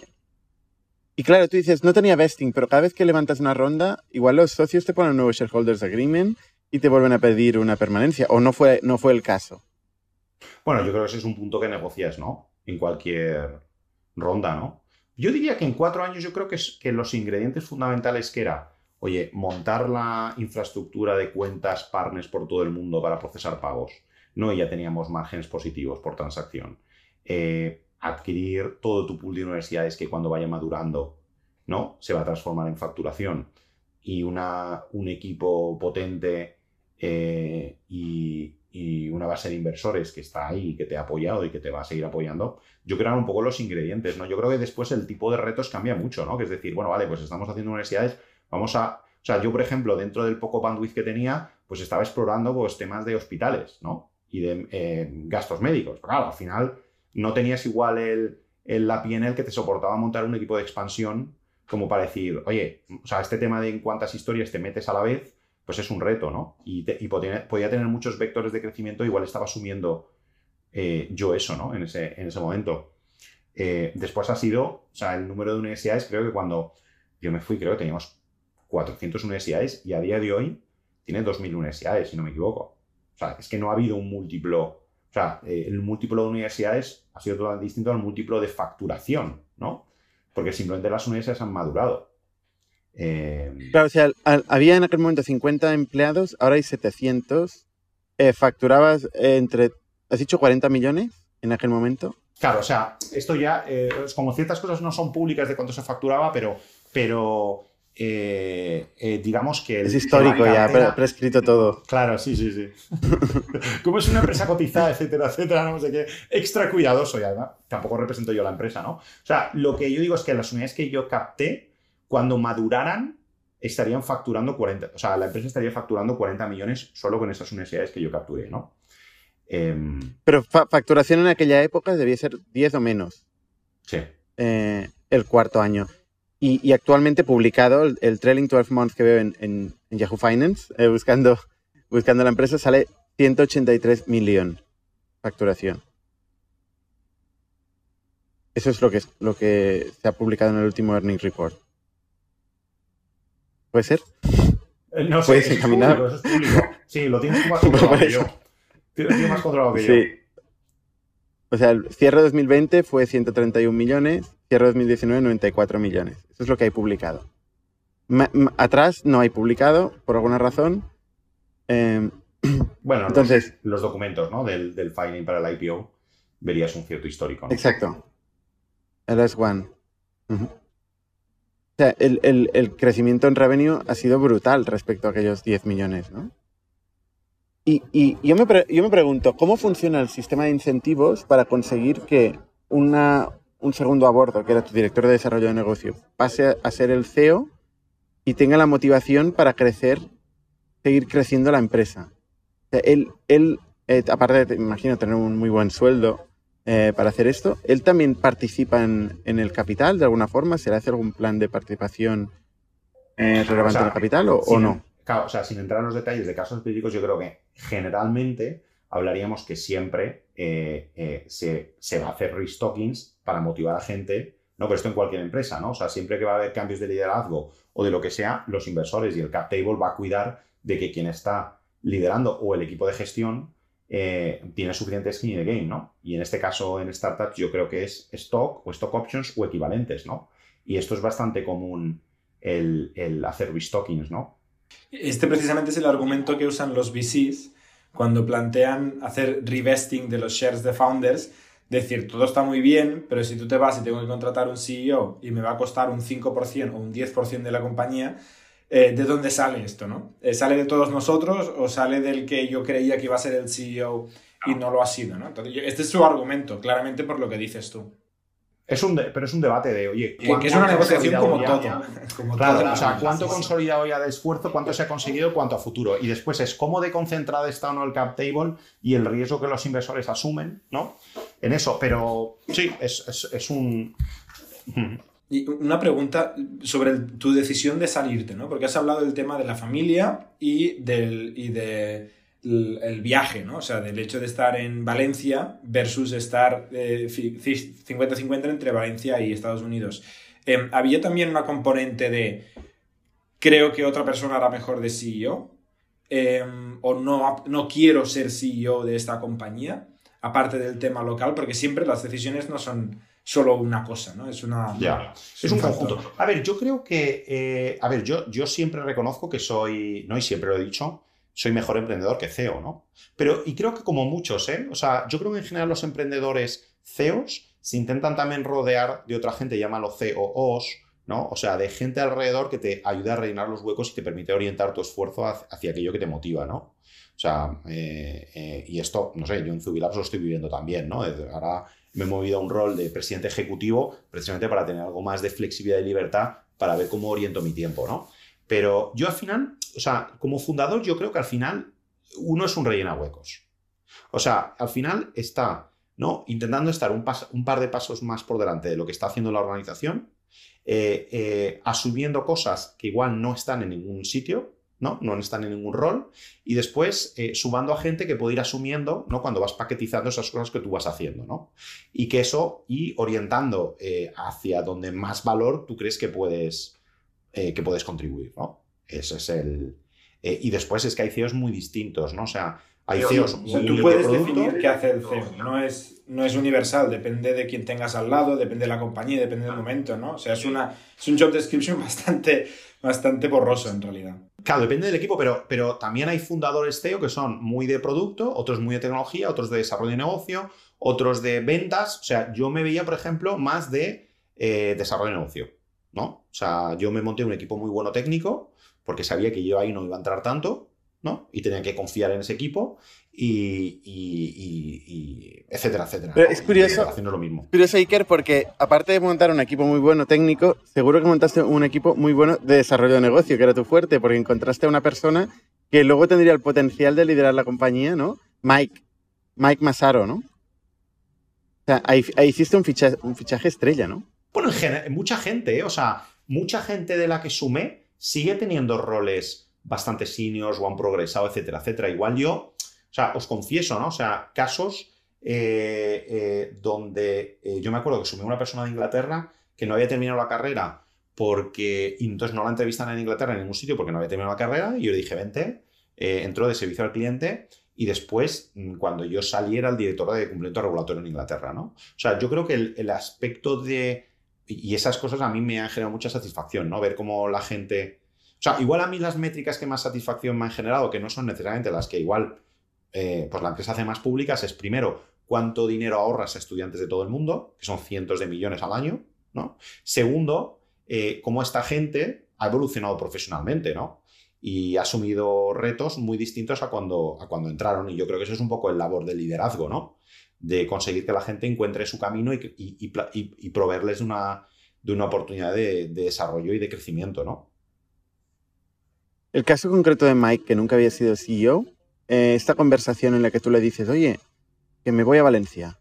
y claro, tú dices, no tenía vesting, pero cada vez que levantas una ronda, igual los socios te ponen un nuevo shareholders agreement y te vuelven a pedir una permanencia, o no fue, no fue el caso. Bueno, yo creo que ese es un punto que negocias, ¿no? En cualquier ronda, ¿no? Yo diría que en cuatro años yo creo que, es, que los ingredientes fundamentales que era oye, montar la infraestructura de cuentas partners por todo el mundo para procesar pagos. No, ya teníamos márgenes positivos por transacción. Eh, adquirir todo tu pool de universidades que cuando vaya madurando, ¿no? Se va a transformar en facturación. Y una, un equipo potente eh, y, y, una base de inversores que está ahí, y que te ha apoyado y que te va a seguir apoyando, yo creo un poco los ingredientes, ¿no? Yo creo que después el tipo de retos cambia mucho, ¿no? Que es decir, bueno, vale, pues estamos haciendo universidades, Vamos a, o sea, yo, por ejemplo, dentro del poco bandwidth que tenía, pues estaba explorando pues, temas de hospitales, ¿no? Y de eh, gastos médicos. Claro, al final no tenías igual el, el, la PNL que te soportaba montar un equipo de expansión como para decir, oye, o sea, este tema de en cuántas historias te metes a la vez, pues es un reto, ¿no? Y, podía, tener muchos vectores de crecimiento, igual estaba asumiendo eh, yo eso, ¿no? En ese, en ese momento. Eh, después ha sido, o sea, el número de universidades, creo que cuando yo me fui, creo que teníamos 400 universidades y a día de hoy tiene 2.000 universidades, si no me equivoco. O sea, es que no ha habido un múltiplo. O sea, eh, el múltiplo de universidades ha sido totalmente distinto al múltiplo de facturación, ¿no? Porque simplemente las universidades han madurado. Eh, claro, o sea, había en aquel momento 50 empleados, ahora hay 700. Eh, facturabas entre, ¿has dicho 40 millones en aquel momento? Claro, o sea, esto ya, como ciertas cosas no son públicas de cuánto se facturaba, pero, pero eh, eh, digamos que... es histórico ya, prescrito todo. Claro, sí, sí, sí. Como es una empresa cotizada, etcétera, etcétera, no sé qué, extra cuidadoso y además tampoco represento yo la empresa, ¿no? O sea, lo que yo digo es que las unidades que yo capté, cuando maduraran, estarían facturando 40, o sea, la empresa estaría facturando 40 millones solo con esas universidades que yo capturé, ¿no? Em, Pero facturación en aquella época debía ser 10 o menos. Sí. Eh, el cuarto año. Y, actualmente publicado, el, trailing 12 months que veo en, Yahoo Finance, eh, buscando, buscando la empresa, sale 183 millones facturación. Eso es lo que, lo que se ha publicado en el último Earnings Report. ¿Puede ser? Eh, no sé, ¿Puedes encaminar? eso es público. Sí, lo tienes más controlado que yo. Tienes más controlado que sí. O sea, el cierre de 2020 fue 131 millones, cierre de 2019 94 millones. Eso es lo que hay publicado. atrás no hay publicado, por alguna razón. Em, bueno, entonces los, documentos ¿no? del, del, filing para el IPO verías un cierto histórico. Exacto. El S1. O sea, el, crecimiento en revenue ha sido brutal respecto a aquellos 10 millones, ¿no? Y, yo, me yo me pregunto, ¿cómo funciona el sistema de incentivos para conseguir que una, un segundo a bordo, que era tu director de desarrollo de negocio, pase a ser el CEO y tenga la motivación para crecer, seguir creciendo la empresa? él, él eh, aparte de, imagino, tener un muy buen sueldo eh, para hacer esto, ¿él también participa en, el capital de alguna forma? ¿Se le hace algún plan de participación eh, relevante en el capital o, no? Claro, o sea, sin entrar en los detalles de casos específicos, yo creo que generalmente hablaríamos que siempre se, se, va a hacer restockings para motivar a gente, no, pero esto en cualquier empresa, ¿no? O sea, siempre que va a haber cambios de liderazgo o de lo que sea, los inversores y el cap table va a cuidar de que quien está liderando o el equipo de gestión eh, tiene suficiente skin in the game, ¿no? Y en este caso, en startups, yo creo que es stock o stock options o equivalentes, ¿no? Y esto es bastante común el, hacer restockings, ¿no? Este precisamente es el argumento que usan los VCs cuando plantean hacer revesting de los shares de founders. Decir, todo está muy bien, pero si tú te vas y tengo que contratar un CEO y me va a costar un 5% o un 10% de la compañía, eh, ¿de dónde sale esto? ¿no? Eh, ¿Sale de todos nosotros o sale del que yo creía que iba a ser el CEO y no lo ha sido? ¿no? Entonces, este es su argumento, claramente por lo que dices tú. Es un pero es un debate de, oye, que, es una negociación como todo. claro, o sea, cuánto consolidado ya de esfuerzo, cuánto se ha conseguido, cuánto a futuro. Y después es cómo de concentrada está o no el cap table y el riesgo que los inversores asumen, ¿no? En eso, pero sí, es, es un... Y una pregunta sobre tu decisión de salirte, ¿no? Porque has hablado del tema de la familia y del y de el, viaje, ¿no? O sea, del hecho de estar en Valencia versus estar 50-50 eh, entre Valencia y Estados Unidos. Em, ¿Había también una componente de creo que otra persona era mejor de CEO? Em, ¿O no, no quiero ser CEO de esta compañía? Aparte del tema local, porque siempre las decisiones no son solo una cosa, ¿no? Es una. Ya. Es, un, conjunto. A ver, yo creo que. Eh, a ver, yo, yo siempre reconozco que soy. No, y siempre lo he dicho. Soy mejor emprendedor que CEO, ¿no? Pero, y creo que como muchos, ¿eh? O sea, yo creo que en general los emprendedores CEOs se intentan también rodear de otra gente, llámalo COOs, ¿no? O sea, de gente alrededor que te ayude a rellenar los huecos y te permite orientar tu esfuerzo hacia aquello que te motiva, ¿no? O sea, eh, eh, y esto, no sé, yo en Zubilabs lo estoy viviendo también, ¿no? Ahora me he movido a un rol de presidente ejecutivo precisamente para tener algo más de flexibilidad y libertad para ver cómo oriento mi tiempo, ¿no? Pero yo al final, o sea, como fundador, yo creo que al final uno es un rellena huecos. O sea, al final está, ¿no? Intentando estar un, par de pasos más por delante de lo que está haciendo la organización, eh, eh, asumiendo cosas que igual no están en ningún sitio, ¿no? No están en ningún rol. Y después eh, sumando a gente que puede ir asumiendo, ¿no? Cuando vas paquetizando esas cosas que tú vas haciendo, ¿no? Y que eso, y orientando eh, hacia donde más valor tú crees que puedes, eh, que puedes contribuir, ¿no? Ese es el... y después es que hay CEOs muy distintos, ¿no? O sea, hay CEOs Tú puedes definir qué hace el CEO, no es, no es universal, depende de quién tengas al lado, depende de la compañía, depende del momento, ¿no? O sea, es, una, es un job description bastante, bastante borroso en realidad. Claro, depende del equipo, pero, pero también hay fundadores CEO que son muy de producto, otros muy de tecnología, otros de desarrollo de negocio, otros de ventas. O sea, yo me veía, por ejemplo, más de eh, desarrollo de negocio, ¿no? O sea, yo me monté un equipo muy bueno técnico porque sabía que yo ahí no iba a entrar tanto, ¿no? Y tenía que confiar en ese equipo y, etcétera, etcétera. Pero es curioso, haciendo lo mismo. curioso, Iker, porque aparte de montar un equipo muy bueno técnico, seguro que montaste un equipo muy bueno de desarrollo de negocio, que era tu fuerte, porque encontraste a una persona que luego tendría el potencial de liderar la compañía, ¿no? Mike, Mike Masaro, ¿no? O sea, ahí, hiciste un fichaje, un fichaje estrella, ¿no? Bueno, en mucha gente, ¿eh? o sea, mucha gente de la que sumé sigue teniendo roles bastante seniors o han progresado, etcétera, etcétera. Igual yo o sea, os confieso, ¿no? O sea, casos eh, eh, donde yo me acuerdo que sumé una persona de Inglaterra que no había terminado la carrera porque, y entonces no la entrevistan en Inglaterra en ningún sitio porque no había terminado la carrera, y yo le dije, vente, entró de servicio al cliente y después, mm, cuando yo saliera, el director de cumplimiento regulatorio en Inglaterra, ¿no? O sea, yo creo que el, aspecto de... Y esas cosas a mí me han generado mucha satisfacción, ¿no? Ver cómo la gente... O sea, igual a mí las métricas que más satisfacción me han generado, que no son necesariamente las que igual eh, pues la empresa hace más públicas es primero cuánto dinero ahorras a estudiantes de todo el mundo, que son cientos de millones al año, ¿no? Segundo, eh, cómo esta gente ha evolucionado profesionalmente, ¿no? Y ha asumido retos muy distintos a cuando, a cuando entraron. Y yo creo que eso es un poco el labor del liderazgo, ¿no? De conseguir que la gente encuentre su camino y, y, proveerles una, de una oportunidad de, desarrollo y de crecimiento, ¿no? El caso concreto de Mike, que nunca había sido CEO, eh, esta conversación en la que tú le dices, oye, que me voy a Valencia.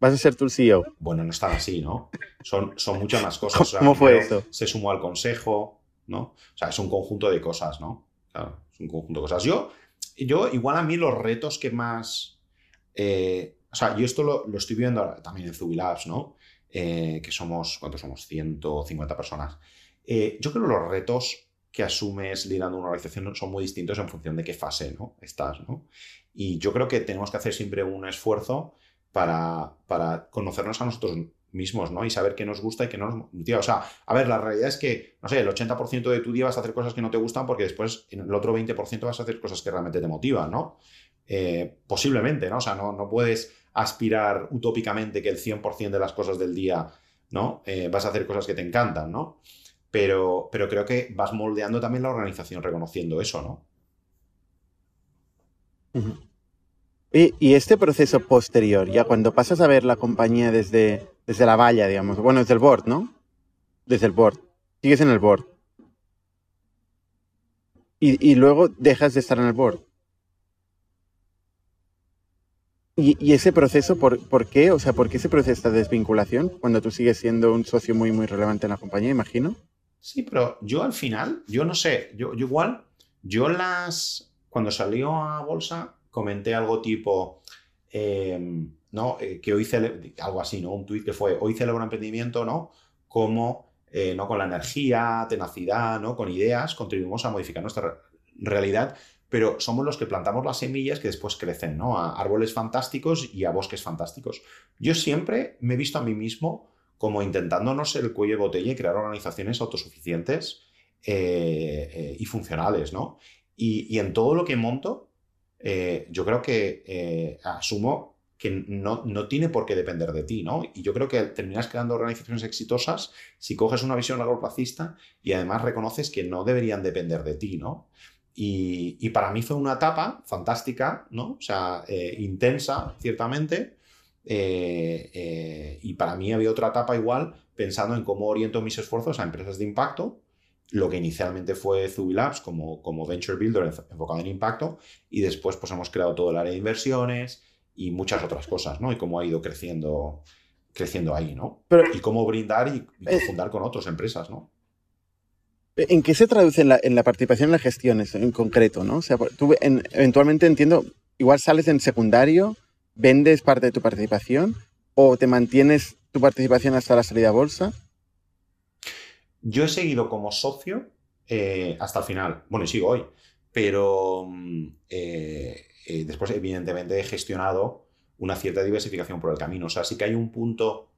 ¿Vas a ser tú el CEO? Bueno, no están así, ¿no? Son, son muchas más cosas. ¿Cómo fue eso? Se sumó al consejo, ¿no? O sea, es un conjunto de cosas, ¿no? Claro, es un conjunto de cosas. Yo, yo igual a mí los retos que más... Eh, o sea, yo esto lo, estoy viendo también en Zubilabs, ¿no? Eh, que somos, ¿cuántos somos? 150 personas. Eh, yo creo que los retos que asumes liderando una organización son muy distintos en función de qué fase ¿no? estás, ¿no? Y yo creo que tenemos que hacer siempre un esfuerzo para, para conocernos a nosotros mismos, ¿no? Y saber qué nos gusta y qué no nos motiva. O sea, a ver, la realidad es que, no sé, el 80% de tu día vas a hacer cosas que no te gustan porque después en el otro 20% vas a hacer cosas que realmente te motivan, ¿no? Eh, posiblemente, ¿no? O sea, no, no puedes aspirar utópicamente que el 100% de las cosas del día, ¿no? Eh, vas a hacer cosas que te encantan, ¿no? Pero, pero creo que vas moldeando también la organización reconociendo eso, ¿no? y, este proceso posterior, ya cuando pasas a ver la compañía desde, desde la valla, digamos, bueno, desde el board, ¿no? Desde el board. Sigues en el board. Y, luego dejas de estar en el board. ¿Y, ese proceso, por, qué? O sea, ¿por qué ese proceso de desvinculación cuando tú sigues siendo un socio muy, muy relevante en la compañía, imagino? Sí, pero yo al final, yo no sé, yo, igual, yo las, cuando salió a bolsa, comenté algo tipo, em, ¿no? Eh, que hoy algo así, ¿no? Un tuit que fue, hoy celebro un emprendimiento, ¿no? Como, eh, ¿no? Con la energía, tenacidad, ¿no? Con ideas, contribuimos a modificar nuestra realidad, pero somos los que plantamos las semillas que después crecen, ¿no? A árboles fantásticos y a bosques fantásticos. Yo siempre me he visto a mí mismo como intentándonos el cuello de botella y crear organizaciones autosuficientes eh, y funcionales, ¿no? y, en todo lo que monto, eh, yo creo que eh, asumo que no, no, tiene por qué depender de ti, ¿no? Y yo creo que terminas creando organizaciones exitosas si coges una visión largo y además reconoces que no deberían depender de ti, ¿no? Y, para mí fue una etapa fantástica, ¿no? O sea, eh, intensa, ciertamente. y para mí había otra etapa igual pensando en cómo oriento mis esfuerzos a empresas de impacto lo que inicialmente fue Zubilabs como, como Venture Builder enfocado en impacto y después pues hemos creado todo el área de inversiones y muchas otras cosas, ¿no? Y cómo ha ido creciendo, creciendo ahí, ¿no? y cómo brindar y, eh, fundar con otras empresas, ¿no? ¿En qué se traduce en la, participación en las gestiones en concreto, ¿no? O sea, tú eventualmente entiendo, igual sales en secundario, vendes parte de tu participación o te mantienes tu participación hasta la salida a bolsa. Yo he seguido como socio eh, hasta el final, bueno, y sigo hoy, pero mm, eh, eh, después evidentemente he gestionado una cierta diversificación por el camino. O sea, sí que hay un punto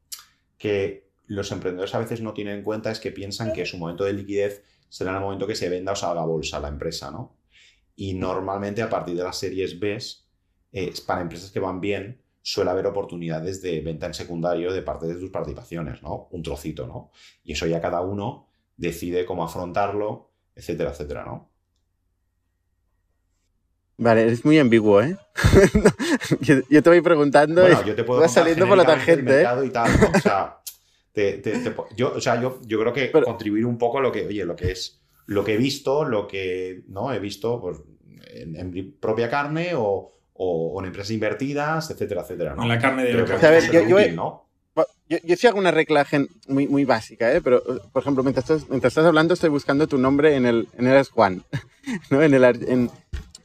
que los emprendedores a veces no tienen en cuenta, es que piensan que su momento de liquidez será en el momento que se venda o salga a bolsa la empresa, ¿no? Y normalmente a partir de las series B, para empresas que van bien, suele haber oportunidades de venta en secundario de parte de tus participaciones, ¿no? Un trocito, ¿no? Y eso ya cada uno decide cómo afrontarlo, etcétera, etcétera, ¿no? Vale, eres muy ambiguo, ¿eh? yo, te voy preguntando bueno, yo te puedo vas saliendo por la tangente, ¿eh? Y tal, O sea, yo, o sea yo, yo, creo que contribuir un poco a lo que, oye, lo que es, lo que he visto, lo que no he visto pues, en mi propia carne o, o, en empresas invertidas, etcétera, etcétera. ¿no? En la carne de lo que ver, yo, yo, ¿no? yo, yo, sí hago una regla muy, muy básica, ¿eh? pero por ejemplo, mientras estás, mientras estás hablando, estoy buscando tu nombre en el, en el S1, ¿no? en, el, en,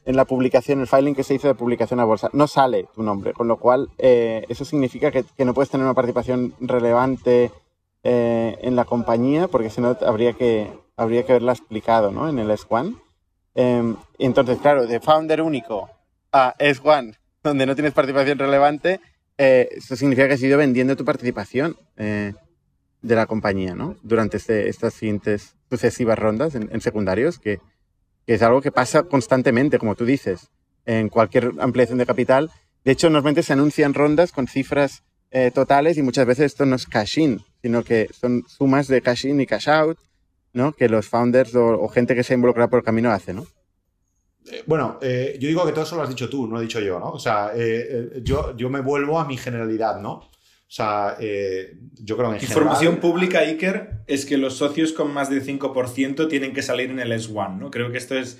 en, la publicación, el filing que se hizo de publicación a bolsa. No sale tu nombre, con lo cual eh, eso significa que, que, no puedes tener una participación relevante eh, en la compañía, porque si no habría que, habría que haberla explicado ¿no? en el S1. Eh, entonces, claro, de founder único a S1, donde no tienes participación relevante, eh, eso significa que has ido vendiendo tu participación eh, de la compañía, ¿no? Durante este, estas siguientes sucesivas rondas en, secundarios, que, que, es algo que pasa constantemente, como tú dices, en cualquier ampliación de capital. De hecho, normalmente se anuncian rondas con cifras eh, totales y muchas veces esto no es cash-in, sino que son sumas de cash-in y cash-out, ¿no? Que los founders o, gente que se ha involucrado por el camino hace, ¿no? Eh, bueno, eh, yo digo que todo eso lo has dicho tú, no lo he dicho yo, ¿no? O sea, yo, yo me vuelvo a mi generalidad, ¿no? O sea, yo creo que en Información pública, Iker, es que los socios con más del 5% tienen que salir en el S1, ¿no? Creo que esto es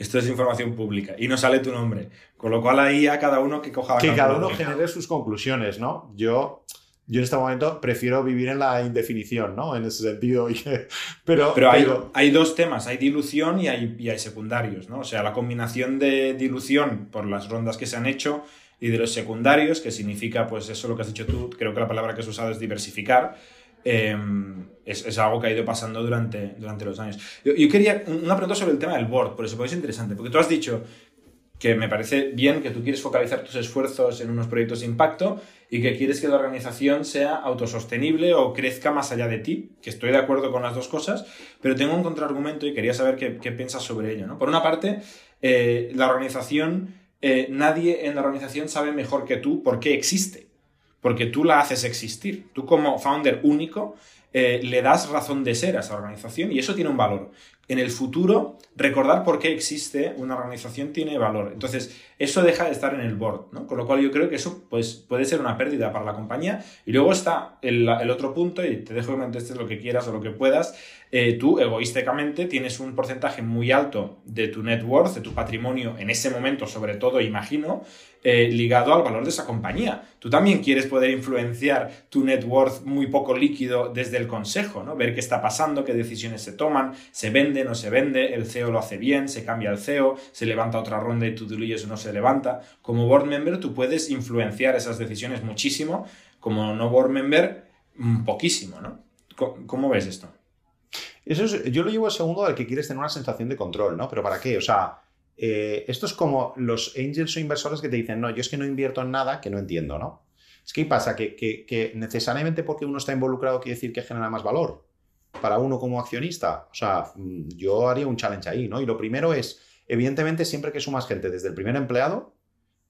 esto es información pública y no sale tu nombre. Con lo cual ahí a cada uno que coja Que cada uno genere sus conclusiones, ¿no? Yo, yo en este momento prefiero vivir en la indefinición, ¿no? En ese sentido. pero pero hay, hay, dos temas, hay dilución y hay, y hay secundarios, ¿no? O sea, la combinación de dilución por las rondas que se han hecho y de los secundarios, que significa, pues eso lo que has dicho tú, creo que la palabra que has usado es diversificar Em, es, algo que ha ido pasando durante, durante los años. Yo, quería una pregunta sobre el tema del board, por eso es interesante, porque tú has dicho que me parece bien que tú quieres focalizar tus esfuerzos en unos proyectos de impacto y que quieres que la organización sea autosostenible o crezca más allá de ti, que estoy de acuerdo con las dos cosas, pero tengo un contraargumento y quería saber qué, piensas sobre ello. ¿no? Por una parte, eh, la organización, eh, nadie en la organización sabe mejor que tú por qué existe porque tú la haces existir. Tú como founder único eh, le das razón de ser a esa organización y eso tiene un valor. En el futuro, recordar por qué existe una organización tiene valor. Entonces, eso deja de estar en el board, ¿no? Con lo cual yo creo que eso pues, puede ser una pérdida para la compañía. Y luego está el, otro punto, y te dejo que contestes lo que quieras o lo que puedas, eh, tú egoísticamente tienes un porcentaje muy alto de tu net worth, de tu patrimonio en ese momento, sobre todo, imagino, eh, ligado al valor de esa compañía. Tú también quieres poder influenciar tu net worth muy poco líquido desde el consejo, ¿no? Ver qué está pasando, qué decisiones se toman, se vende, no se vende, el CEO lo hace bien, se cambia el CEO, se levanta otra ronda y tú diluyes o no se levanta. Como board member tú puedes influenciar esas decisiones muchísimo, como no board member, mm, poquísimo, ¿no? ¿Cómo ves esto? Eso yo lo llevo al segundo al que quieres tener una sensación de control, ¿no? Pero ¿para qué? O sea, eh, esto es como los angels o inversores que te dicen, no, yo es que no invierto en nada que no entiendo, ¿no? Es que pasa que, necesariamente porque uno está involucrado quiere decir que genera más valor para uno como accionista. O sea, mm, yo haría un challenge ahí, ¿no? Y lo primero es, evidentemente, siempre que sumas gente desde el primer empleado,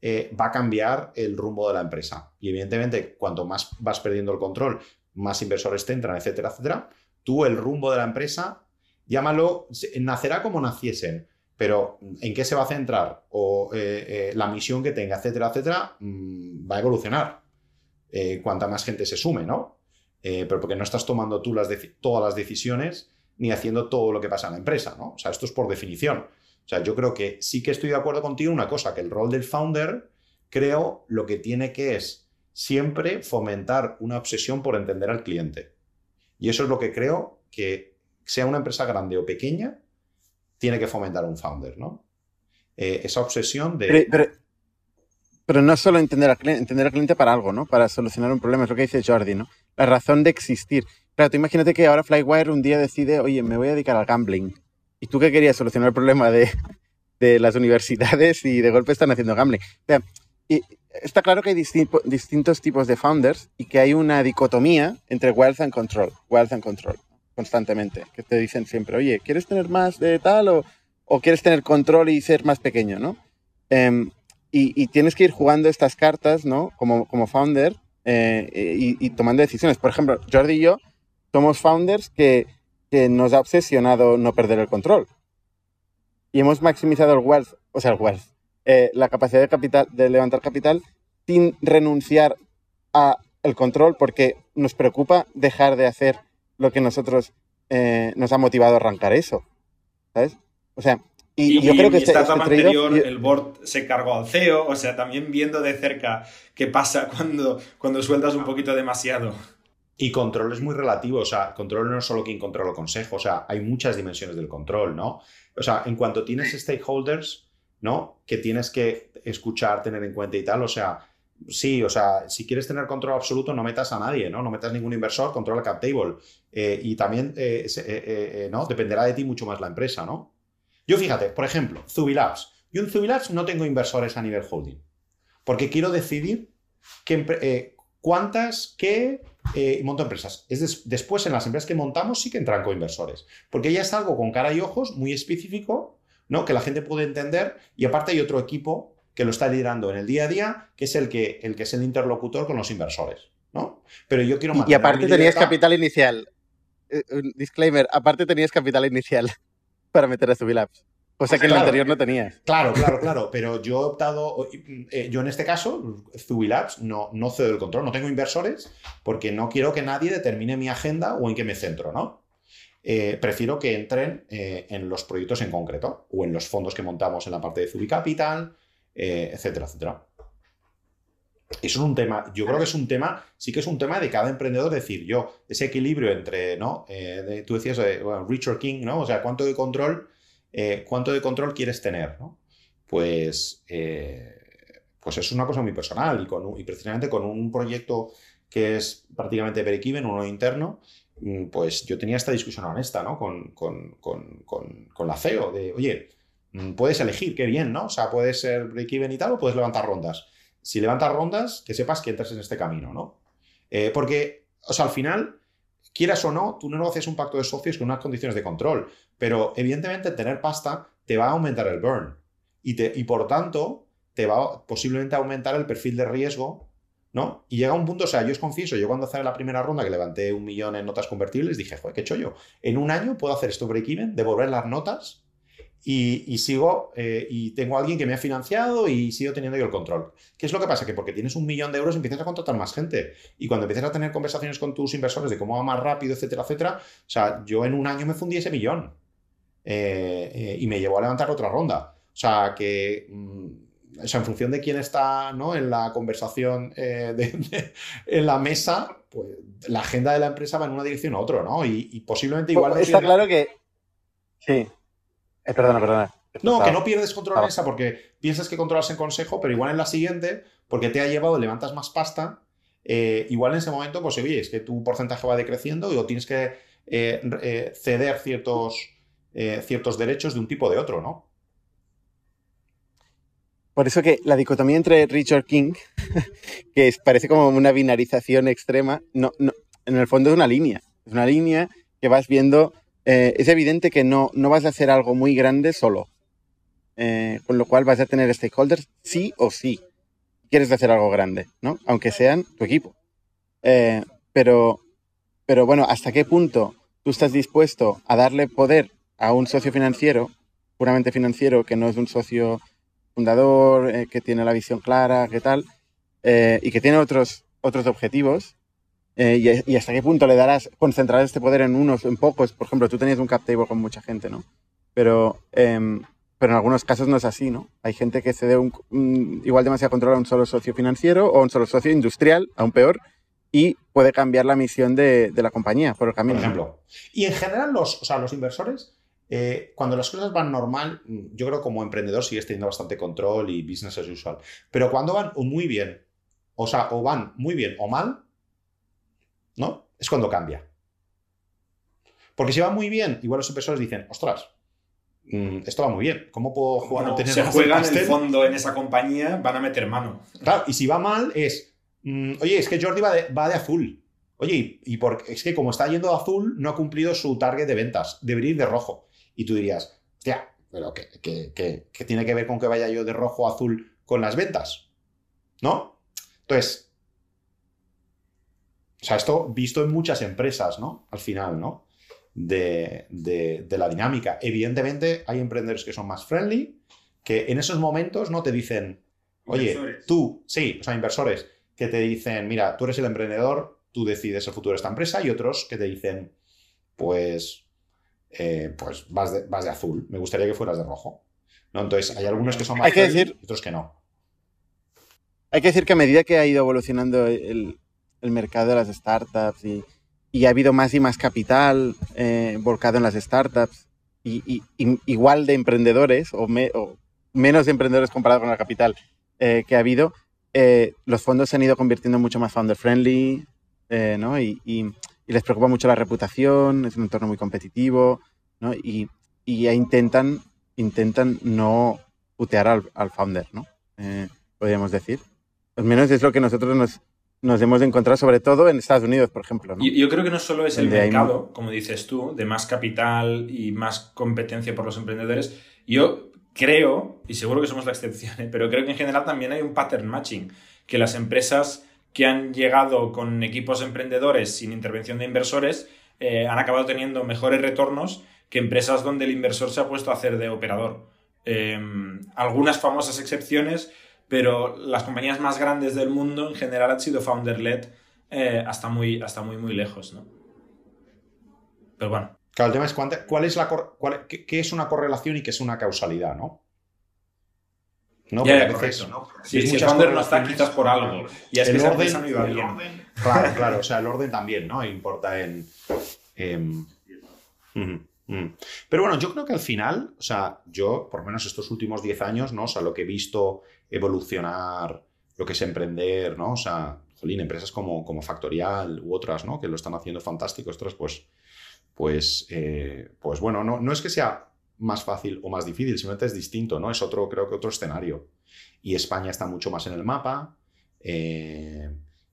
eh, va a cambiar el rumbo de la empresa. Y evidentemente, cuanto más vas perdiendo el control, más inversores te entran, etcétera, etcétera tú el rumbo de la empresa, llámalo, nacerá como naciesen, pero en qué se va a centrar o eh, eh, la misión que tenga, etcétera, etcétera, mm, va a evolucionar. Eh, cuanta más gente se sume, ¿no? pero porque no estás tomando tú todas las decisiones ni haciendo todo lo que pasa en la empresa, ¿no? O sea, esto es por definición. O sea, yo creo que sí que estoy de acuerdo contigo en una cosa, que el rol del founder, creo, lo que tiene que es siempre fomentar una obsesión por entender al cliente. Y eso es lo que creo que, sea una empresa grande o pequeña, tiene que fomentar un founder, ¿no? Eh, esa obsesión de... Pero, no solo entender al, cliente, entender al cliente para algo, ¿no? Para solucionar un problema, es lo que dice Jordi, ¿no? La razón de existir. Claro, tú imagínate que ahora Flywire un día decide, oye, me voy a dedicar al gambling. ¿Y tú qué querías? Solucionar el problema de, de las universidades y de golpe están haciendo gambling. O sea, está claro que hay distintos tipos de founders y que hay una dicotomía entre wealth and control, wealth and control, constantemente, que te dicen siempre, oye, ¿quieres tener más de tal o, o quieres tener control y ser más pequeño, no? Em, y, tienes que ir jugando estas cartas, ¿no? Como, como founder eh, y, tomando decisiones. Por ejemplo, Jordi y yo somos founders que, que nos ha obsesionado no perder el control. Y hemos maximizado el wealth, o sea, el wealth, eh, la capacidad de, capital, de levantar capital sin renunciar al control porque nos preocupa dejar de hacer lo que nosotros eh, nos ha motivado a arrancar eso. ¿Sabes? O sea, y, yo creo que este, este anterior el board se cargó al CEO, o sea, también viendo de cerca qué pasa cuando, cuando sueltas un poquito demasiado. Y control es muy relativo, o sea, control no es solo quien controla el consejo, o sea, hay muchas dimensiones del control, ¿no? O sea, en cuanto tienes stakeholders, ¿no? Que tienes que escuchar, tener en cuenta y tal. O sea, sí, o sea, si quieres tener control absoluto, no metas a nadie, ¿no? No metas ningún inversor, controla CapTable. Eh, y también, eh, eh, ¿no? Dependerá de ti mucho más la empresa, ¿no? Yo fíjate, por ejemplo, Zubilabs. Yo en Zubilabs no tengo inversores a nivel holding. Porque quiero decidir qué, cuántas, qué y monto empresas. Es después en las empresas que montamos sí que entran con inversores. Porque ya es algo con cara y ojos muy específico ¿no? Que la gente puede entender y aparte hay otro equipo que lo está liderando en el día a día, que es el que, el que es el interlocutor con los inversores, ¿no? Pero yo quiero Y, aparte tenías capital inicial. Eh, un disclaimer, aparte tenías capital inicial para meter a Zubilabs. O sea que el anterior no tenías. Claro, claro, claro. Pero yo he optado, eh, yo en este caso, Zubilabs, no, no cedo el control, no tengo inversores porque no quiero que nadie determine mi agenda o en qué me centro, ¿no? Eh, prefiero que entren eh, en los proyectos en concreto o en los fondos que montamos en la parte de Zubi Capital, etcétera, etcétera. Eso es un tema, yo creo que es un tema, sí que es un tema de cada emprendedor decir, yo, ese equilibrio entre, ¿no? tú decías, Richard King, ¿no? O sea, cuánto de control eh, ¿cuánto de control quieres tener? Pues, eh, pues es una cosa muy personal y, con, y precisamente con un proyecto que es prácticamente break-even, uno interno, mm, pues yo tenía esta discusión honesta ¿no? con, con, la CEO de, oye, mm, puedes elegir, qué bien, ¿no? O sea, puedes ser break-even y tal o puedes levantar rondas. Si levantas rondas, que sepas que entras en este camino, ¿no? Eh, porque, o sea, al final, quieras o no, tú no haces un pacto de socios con unas condiciones de control. Pero evidentemente tener pasta te va a aumentar el burn y, y por tanto te va posiblemente a aumentar el perfil de riesgo, ¿no? Y llega un punto, o sea, yo os confieso, yo cuando hacer la primera ronda que levanté un millón en notas convertibles, dije, joder, qué chollo, en un año puedo hacer esto break-even, devolver las notas y, sigo eh, y tengo a alguien que me ha financiado y sigo teniendo yo el control. ¿Qué es lo que pasa? Que porque tienes un millón de euros empiezas a contratar más gente y cuando empiezas a tener conversaciones con tus inversores de cómo va más rápido, etcétera, etcétera, o sea, yo en un año me fundí ese millón. Eh, eh, y me llevó a levantar otra ronda. O sea, que mm, en función de quién está ¿no? en la conversación eh, en la mesa, pues la agenda de la empresa va en una dirección u otra, ¿no? Y, posiblemente igual... está claro que... Sí. Perdona, perdona. No, que no pierdes control en esa porque piensas que controlas en consejo, pero igual en la siguiente, porque te ha llevado, levantas más pasta, igual en ese momento, pues oye, es que tu porcentaje va decreciendo y o tienes que ceder ciertos eh, ciertos derechos de un tipo o de otro, ¿no? Por eso que la dicotomía entre Richard King, que parece como una binarización extrema, no, en el fondo es una línea. Es una línea que vas viendo. Eh, es evidente que no, no vas a hacer algo muy grande solo. Eh, con lo cual vas a tener stakeholders sí o sí. Quieres hacer algo grande, ¿no? Aunque sean tu equipo. pero, pero bueno, ¿hasta qué punto tú estás dispuesto a darle poder a un socio financiero, puramente financiero, que no es un socio fundador, eh, que tiene la visión clara, que tal, eh, y que tiene otros, otros objetivos, eh, y, hasta qué punto le darás, concentrar este poder en unos, en pocos. Por ejemplo, tú tenías un cap table con mucha gente, ¿no? Pero, em, pero en algunos casos no es así, ¿no? Hay gente que cede un, igual demasiado control a un solo socio financiero o a un solo socio industrial, aún peor, y puede cambiar la misión de, la compañía por el camino. Por ejemplo. Y en general los, o sea, los inversores eh, cuando las cosas van normal, yo creo que como emprendedor sigues teniendo bastante control y business as usual. Pero cuando van muy bien, o sea, o van muy bien o mal, ¿no? Es cuando cambia. Porque si va muy bien, igual los inversores dicen, ostras, mm, esto va muy bien, ¿cómo puedo jugar tener Se juegan el fondo en esa compañía, van a meter mano. Claro, y si va mal es, mm, oye, es que Jordi va de, va de azul. Oye, y, porque, es que como está yendo de azul, no ha cumplido su target de ventas, debería ir de rojo. Y tú dirías, hostia, pero ¿qué, tiene que ver con que vaya yo de rojo a azul con las ventas? ¿No? Entonces, o sea, esto visto en muchas empresas, ¿no? Al final, ¿no? De, la dinámica. Evidentemente, hay emprendedores que son más friendly, que en esos momentos no te dicen, oye, tú, sí, o sea, inversores, que te dicen, mira, tú eres el emprendedor, tú decides el futuro de esta empresa, y otros que te dicen, pues eh, pues vas de, vas de, azul. Me gustaría que fueras de rojo. ¿no? Entonces, hay algunos que son más hay decir, y otros que no. Hay que decir que a medida que ha ido evolucionando el, mercado de las startups y, ha habido más y más capital eh, volcado en las startups y, igual de emprendedores o, menos de emprendedores comparado con la capital eh, que ha habido, los fondos se han ido convirtiendo mucho más founder friendly ¿no? y, y les preocupa mucho la reputación, es un entorno muy competitivo, ¿no? Y, y intentan, intentan no putear al, founder, ¿no? Eh, podríamos decir. Al menos es lo que nosotros nos, nos hemos encontrado, sobre todo en Estados Unidos, por ejemplo. ¿no? Yo, creo que no solo es el mercado, como dices tú, de más capital y más competencia por los emprendedores. Yo creo, y seguro que somos la excepción, ¿eh? pero creo que en general también hay un pattern matching, que las empresas que han llegado con equipos emprendedores sin intervención de inversores eh, han acabado teniendo mejores retornos que empresas donde el inversor se ha puesto a hacer de operador. Em, algunas famosas excepciones, pero las compañías más grandes del mundo en general han sido founder-led eh, hasta, muy, hasta muy, muy lejos, ¿no? Pero bueno. Claro, el tema es cuál es la qué, es una correlación y qué es una causalidad, ¿no? No, porque a veces, ¿no? Si, el founder no está, quizás por algo. Y es el que orden, iba bien. Claro, claro. O sea, el orden también, ¿no? Importa en. Pero bueno, yo creo que al final, o sea, yo, por lo menos estos últimos 10 años, ¿no? O sea, lo que he visto evolucionar, lo que es emprender, ¿no? O sea, jolín, empresas como, como Factorial u otras, ¿no? Que lo están haciendo fantástico, otras, pues, pues, eh, pues bueno, no, no es que sea más fácil o más difícil, simplemente es distinto, ¿no? Es otro, creo que otro escenario. Y España está mucho más en el mapa. Eh,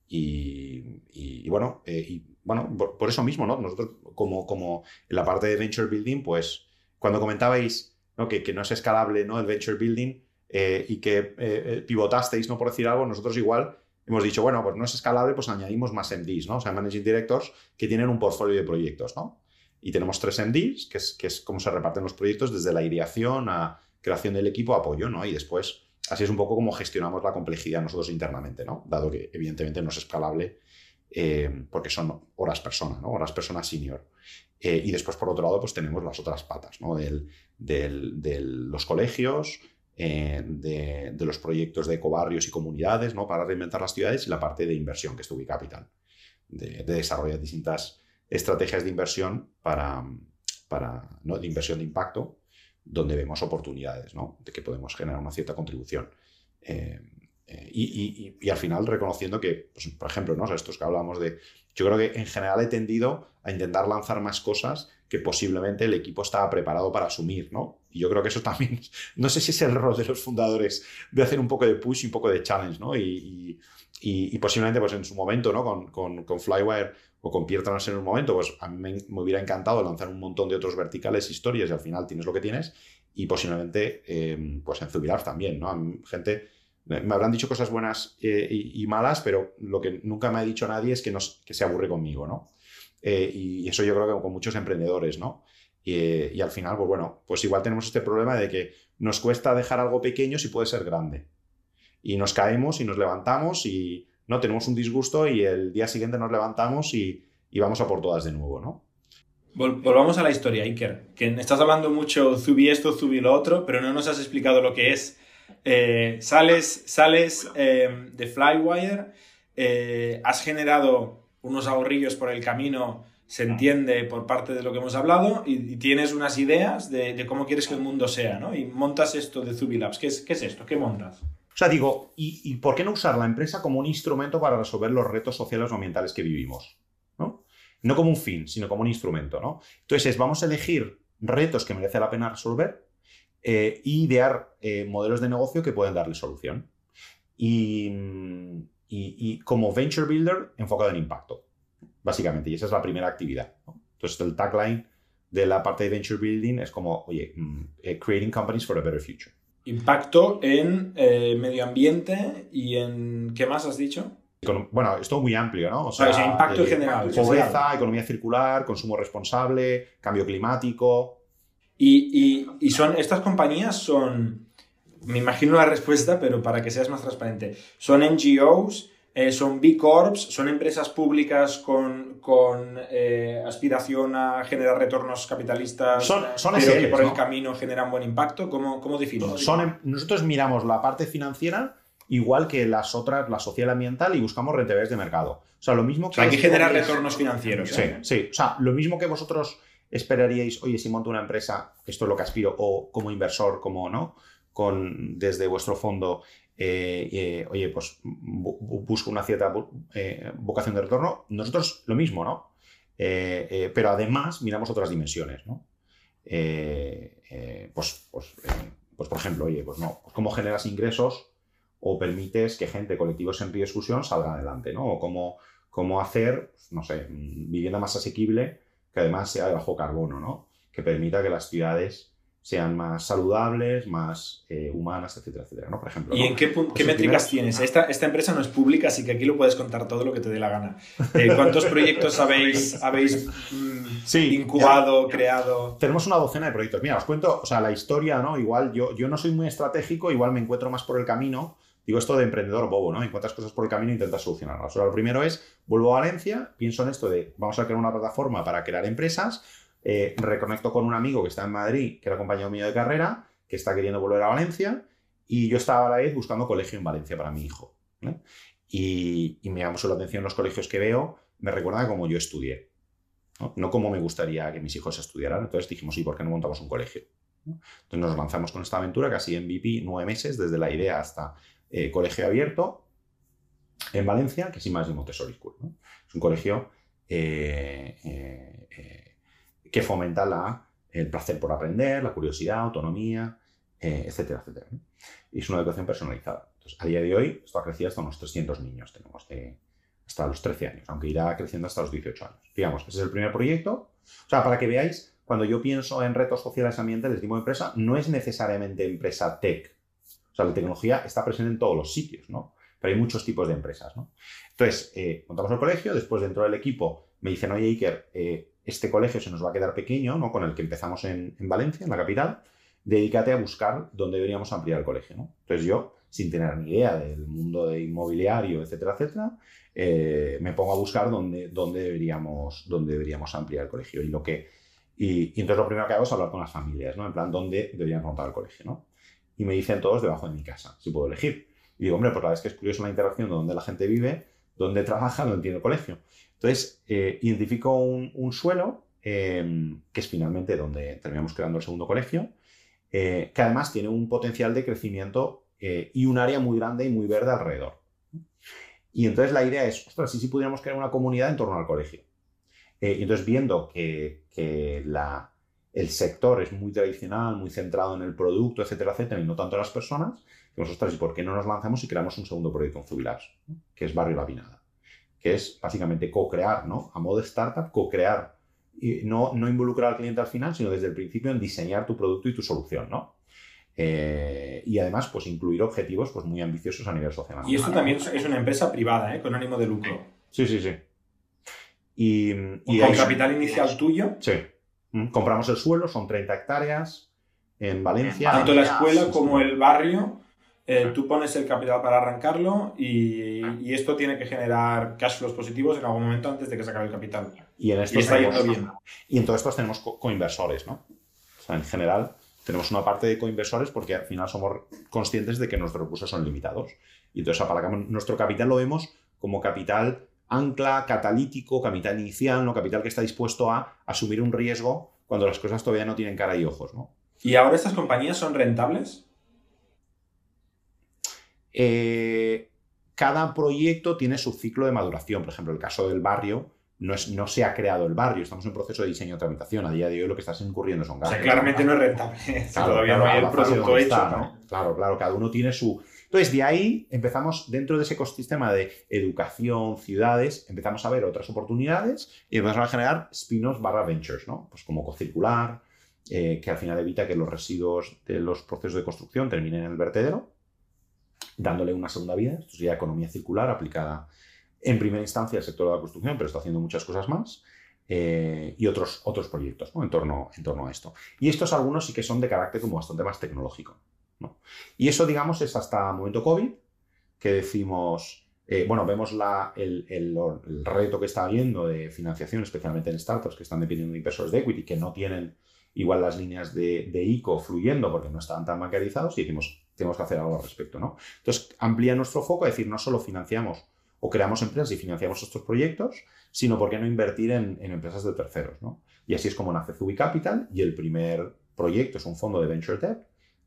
y, bueno, eh, y, bueno por, eso mismo, ¿no? Nosotros, como, como en la parte de venture building, pues cuando comentabais ¿no? que, no es escalable ¿no? el venture building y que pivotasteis, ¿no? Por decir algo, nosotros igual hemos dicho, bueno, pues no es escalable, pues añadimos más MDs, ¿no? O sea, Managing Directors que tienen un portfolio de proyectos, ¿no? Y tenemos tres MDs, que es, que es cómo se reparten los proyectos desde la ideación a creación del equipo, apoyo, ¿no? Y después, así es un poco como gestionamos la complejidad nosotros internamente, ¿no? Dado que evidentemente no es escalable eh, porque son horas persona, ¿no? Horas persona senior. Eh, y después, por otro lado, pues tenemos las otras patas, ¿no? Del, de los colegios, eh, de, los proyectos de ecobarrios y comunidades ¿no? para reinventar las ciudades y la parte de inversión, que es Tubi Capital, de, desarrollar distintas estrategias de inversión para, para ¿no? de inversión de impacto, donde vemos oportunidades ¿no? de que podemos generar una cierta contribución. Eh, eh, y, al final reconociendo que, pues, por ejemplo, ¿no? estos que hablamos de... Yo creo que en general he tendido a intentar lanzar más cosas que posiblemente el equipo estaba preparado para asumir, ¿no? Y yo creo que eso también, no sé si es el rol de los fundadores de hacer un poco de push y un poco de challenge, ¿no? Y, posiblemente pues en su momento, ¿no? Con, con, Flywire o con Pierre Trans en un momento, pues a mí me, hubiera encantado lanzar un montón de otros verticales, historias y al final tienes lo que tienes y posiblemente eh, pues en Zubilar también, ¿no? gente me habrán dicho cosas buenas eh, y, malas, pero lo que nunca me ha dicho nadie es que, se aburre conmigo, ¿no? Eh, y eso yo creo que con muchos emprendedores, ¿no? Y, al final, pues bueno, pues igual tenemos este problema de que nos cuesta dejar algo pequeño si puede ser grande. Y nos caemos y nos levantamos y no tenemos un disgusto y el día siguiente nos levantamos y, vamos a por todas de nuevo, ¿no? Volvamos a la historia, Iker. Que estás hablando mucho Zubi esto, Zubi lo otro, pero no nos has explicado lo que es. Eh, sales sales eh, de Flywire, has generado unos ahorrillos por el camino, se entiende por parte de lo que hemos hablado, y, tienes unas ideas de, cómo quieres que el mundo sea, ¿no? Y montas esto de Zubilabs. ¿Qué es, ¿Qué es esto? ¿Qué montas? O sea, digo, ¿y, por qué no usar la empresa como un instrumento para resolver los retos sociales o ambientales que vivimos? ¿no? no como un fin, sino como un instrumento, ¿no? Entonces, vamos a elegir retos que merece la pena resolver e idear eh, modelos de negocio que pueden darle solución. Y, y, como venture builder enfocado en impacto, básicamente. Y esa es la primera actividad. Entonces, el tagline de la parte de venture building es como, oye, mm, eh, creating companies for a better future. Impacto en eh, medio ambiente y en... ¿Qué más has dicho? bueno, esto es muy amplio, ¿no? O sea, impacto en eh, general. Pobreza, economía circular, consumo responsable, cambio climático. Y, y, y, son, estas compañías son me imagino la respuesta, pero para que seas más transparente. ¿Son NGOs? Eh, ¿Son B Corps? ¿Son empresas públicas con, eh, aspiración a generar retornos capitalistas, son, son pero que por el camino generan buen impacto? ¿Cómo, cómo Son, em, nosotros miramos la parte financiera igual que las otras, la social ambiental, y buscamos rentabilidades de mercado. O sea, lo mismo que... hay que generar retornos financieros. Sí, sí. O sea, lo mismo que vosotros esperaríais, oye, si monto una empresa, esto es lo que aspiro, o como inversor, como no, con, desde vuestro fondo, eh, eh, oye, pues busco una cierta eh, vocación de retorno, nosotros lo mismo, ¿no? pero además miramos otras dimensiones, ¿no? Pues, pues, pues, por ejemplo, oye, pues no, pues cómo generas ingresos o permites que gente, colectivos en riesgo exclusión salgan adelante, ¿no? O cómo, cómo hacer, pues, no sé, vivienda más asequible que además sea de bajo carbono, ¿no? Que permita que las ciudades sean más saludables, más eh, humanas, etcétera, etcétera, ¿no? Por ejemplo. ¿Y ¿no? en qué, Pues qué métricas tienes? Esta, esta empresa no es pública, así que aquí lo puedes contar todo lo que te dé la gana. Eh, ¿Cuántos proyectos habéis, habéis mm, Sí, incubado, creado? Tenemos una docena de proyectos. Mira, os cuento, o sea, la historia, ¿no? Igual yo, yo no soy muy estratégico, igual me encuentro más por el camino. Digo esto de emprendedor bobo, ¿no? Encuentras cosas por el camino e intentas solucionarlas. Sea, lo primero es, vuelvo a Valencia, pienso en esto de, vamos a crear una plataforma para crear empresas, eh, reconecto con un amigo que está en Madrid, que era compañero mío de carrera, que está queriendo volver a Valencia, y yo estaba a la vez buscando colegio en Valencia para mi hijo. Y, y me llama la atención los colegios que veo, me recuerda como yo estudié. ¿no? no como me gustaría que mis hijos estudiaran. Entonces dijimos, sí, ¿por qué no montamos un colegio? Entonces nos lanzamos con esta aventura, casi MVP, nueve meses, desde la idea hasta eh, colegio abierto en Valencia, que es más de Montessori School. ¿no? Es un colegio eh, eh, que fomenta el placer por aprender, la curiosidad, autonomía, etcétera, etcétera. Y es una educación personalizada. A día de hoy, esto ha crecido hasta unos 300 niños, tenemos de, hasta los 13 años, aunque irá creciendo hasta los 18 años. Digamos, ese es el primer proyecto. O sea, para que veáis, cuando yo pienso en retos sociales ambientales tipo de empresa, no es necesariamente empresa tech. Sea, la tecnología está presente en todos los sitios, ¿no? Pero hay muchos tipos de empresas, ¿no? Entonces, eh, montamos el colegio, después dentro del equipo me dicen, oye, Iker, eh, este colegio se nos va a quedar pequeño, ¿no? Con el que empezamos en, en Valencia, en la capital, dedícate a buscar dónde deberíamos ampliar el colegio, ¿no? Entonces yo, sin tener ni idea del mundo de inmobiliario, etcétera, etcétera, eh, me pongo a buscar dónde, dónde, deberíamos, dónde deberíamos ampliar el colegio. Y, lo que, y, y entonces lo primero que hago es hablar con las familias, ¿no? En plan, ¿dónde deberían montar el colegio, ¿no? Y me dicen todos debajo de mi casa, si puedo elegir. Y digo, hombre, pues la verdad es que es curioso la interacción de dónde la gente vive, dónde trabaja, dónde tiene el colegio. Entonces, eh, identifico un, suelo, eh, que es finalmente donde terminamos creando el segundo colegio, eh, que además tiene un potencial de crecimiento eh, y un área muy grande y muy verde alrededor. Y entonces la idea es, ostras, si sí pudiéramos crear una comunidad en torno al colegio. Y entonces viendo que, que la, el sector es muy tradicional, muy centrado en el producto, etcétera, etcétera, y no tanto en las personas, dijimos, ostras, ¿y por qué no nos lanzamos y creamos un segundo proyecto en Zubilars? ¿no? Que es Barrio La Pinada. Que es básicamente co-crear, ¿no? A modo startup, co-crear. Y no, no involucrar al cliente al final, sino desde el principio en diseñar tu producto y tu solución, ¿no? Eh, y además, pues incluir objetivos pues, muy ambiciosos a nivel social. Y esto también es una empresa privada, ¿eh? Con ánimo de lucro. Sí, sí, sí. Y, y con capital inicial tuyo, Sí. Compramos el suelo, son 30 hectáreas en Valencia. tanto la escuela Sí, como el barrio, eh, tú pones el capital para arrancarlo y, y esto tiene que generar cash flows positivos en algún momento antes de que se acabe el capital. Y en Y esto está tenemos- yendo bien. Y en todo esto tenemos co- coinversores, ¿no? O sea, en general tenemos una parte de coinversores porque al final somos conscientes de que nuestros recursos son limitados. Y entonces apalancamos nuestro capital lo vemos como capital ancla, catalítico, capital inicial, no capital que está dispuesto a asumir un riesgo cuando las cosas todavía no tienen cara y ojos, ¿no? ¿Y ahora estas compañías son rentables? Eh, cada proyecto tiene su ciclo de maduración. Por ejemplo, el caso del barrio, no, es, no se ha creado el barrio, estamos en proceso de diseño de tramitación. A día de hoy lo que estás incurriendo son O sea, gastos. claramente no es rentable. Claro, todavía claro, no hay el producto hecho. está, ¿no? Claro, claro, cada uno tiene su... Entonces, de ahí empezamos, dentro de ese ecosistema de educación, ciudades, empezamos a ver otras oportunidades y empezamos a generar spin-offs barra ventures, ¿no? Pues como cocircular, eh, que al final evita que los residuos de los procesos de construcción terminen en el vertedero, dándole una segunda vida. Esto sería economía circular aplicada en primera instancia al sector de la construcción, pero está haciendo muchas cosas más. eh, y otros, otros proyectos en, torno, en torno a esto. Y estos algunos sí que son de carácter como bastante más tecnológico. Y eso, digamos, es hasta momento COVID, que decimos, eh, bueno, vemos la, el, el- el reto que está habiendo de financiación, especialmente en startups que están dependiendo de inversores de equity, que no tienen igual las líneas de, de ICO fluyendo porque no están tan bancarizados y decimos, tenemos que hacer algo al respecto. ¿no? Entonces, amplía nuestro foco a decir, no solo financiamos o creamos empresas y financiamos estos proyectos, sino por qué no invertir en, en empresas de terceros. ¿no? Y así es como nace Zubi Capital y el primer proyecto es un fondo de Venture Tech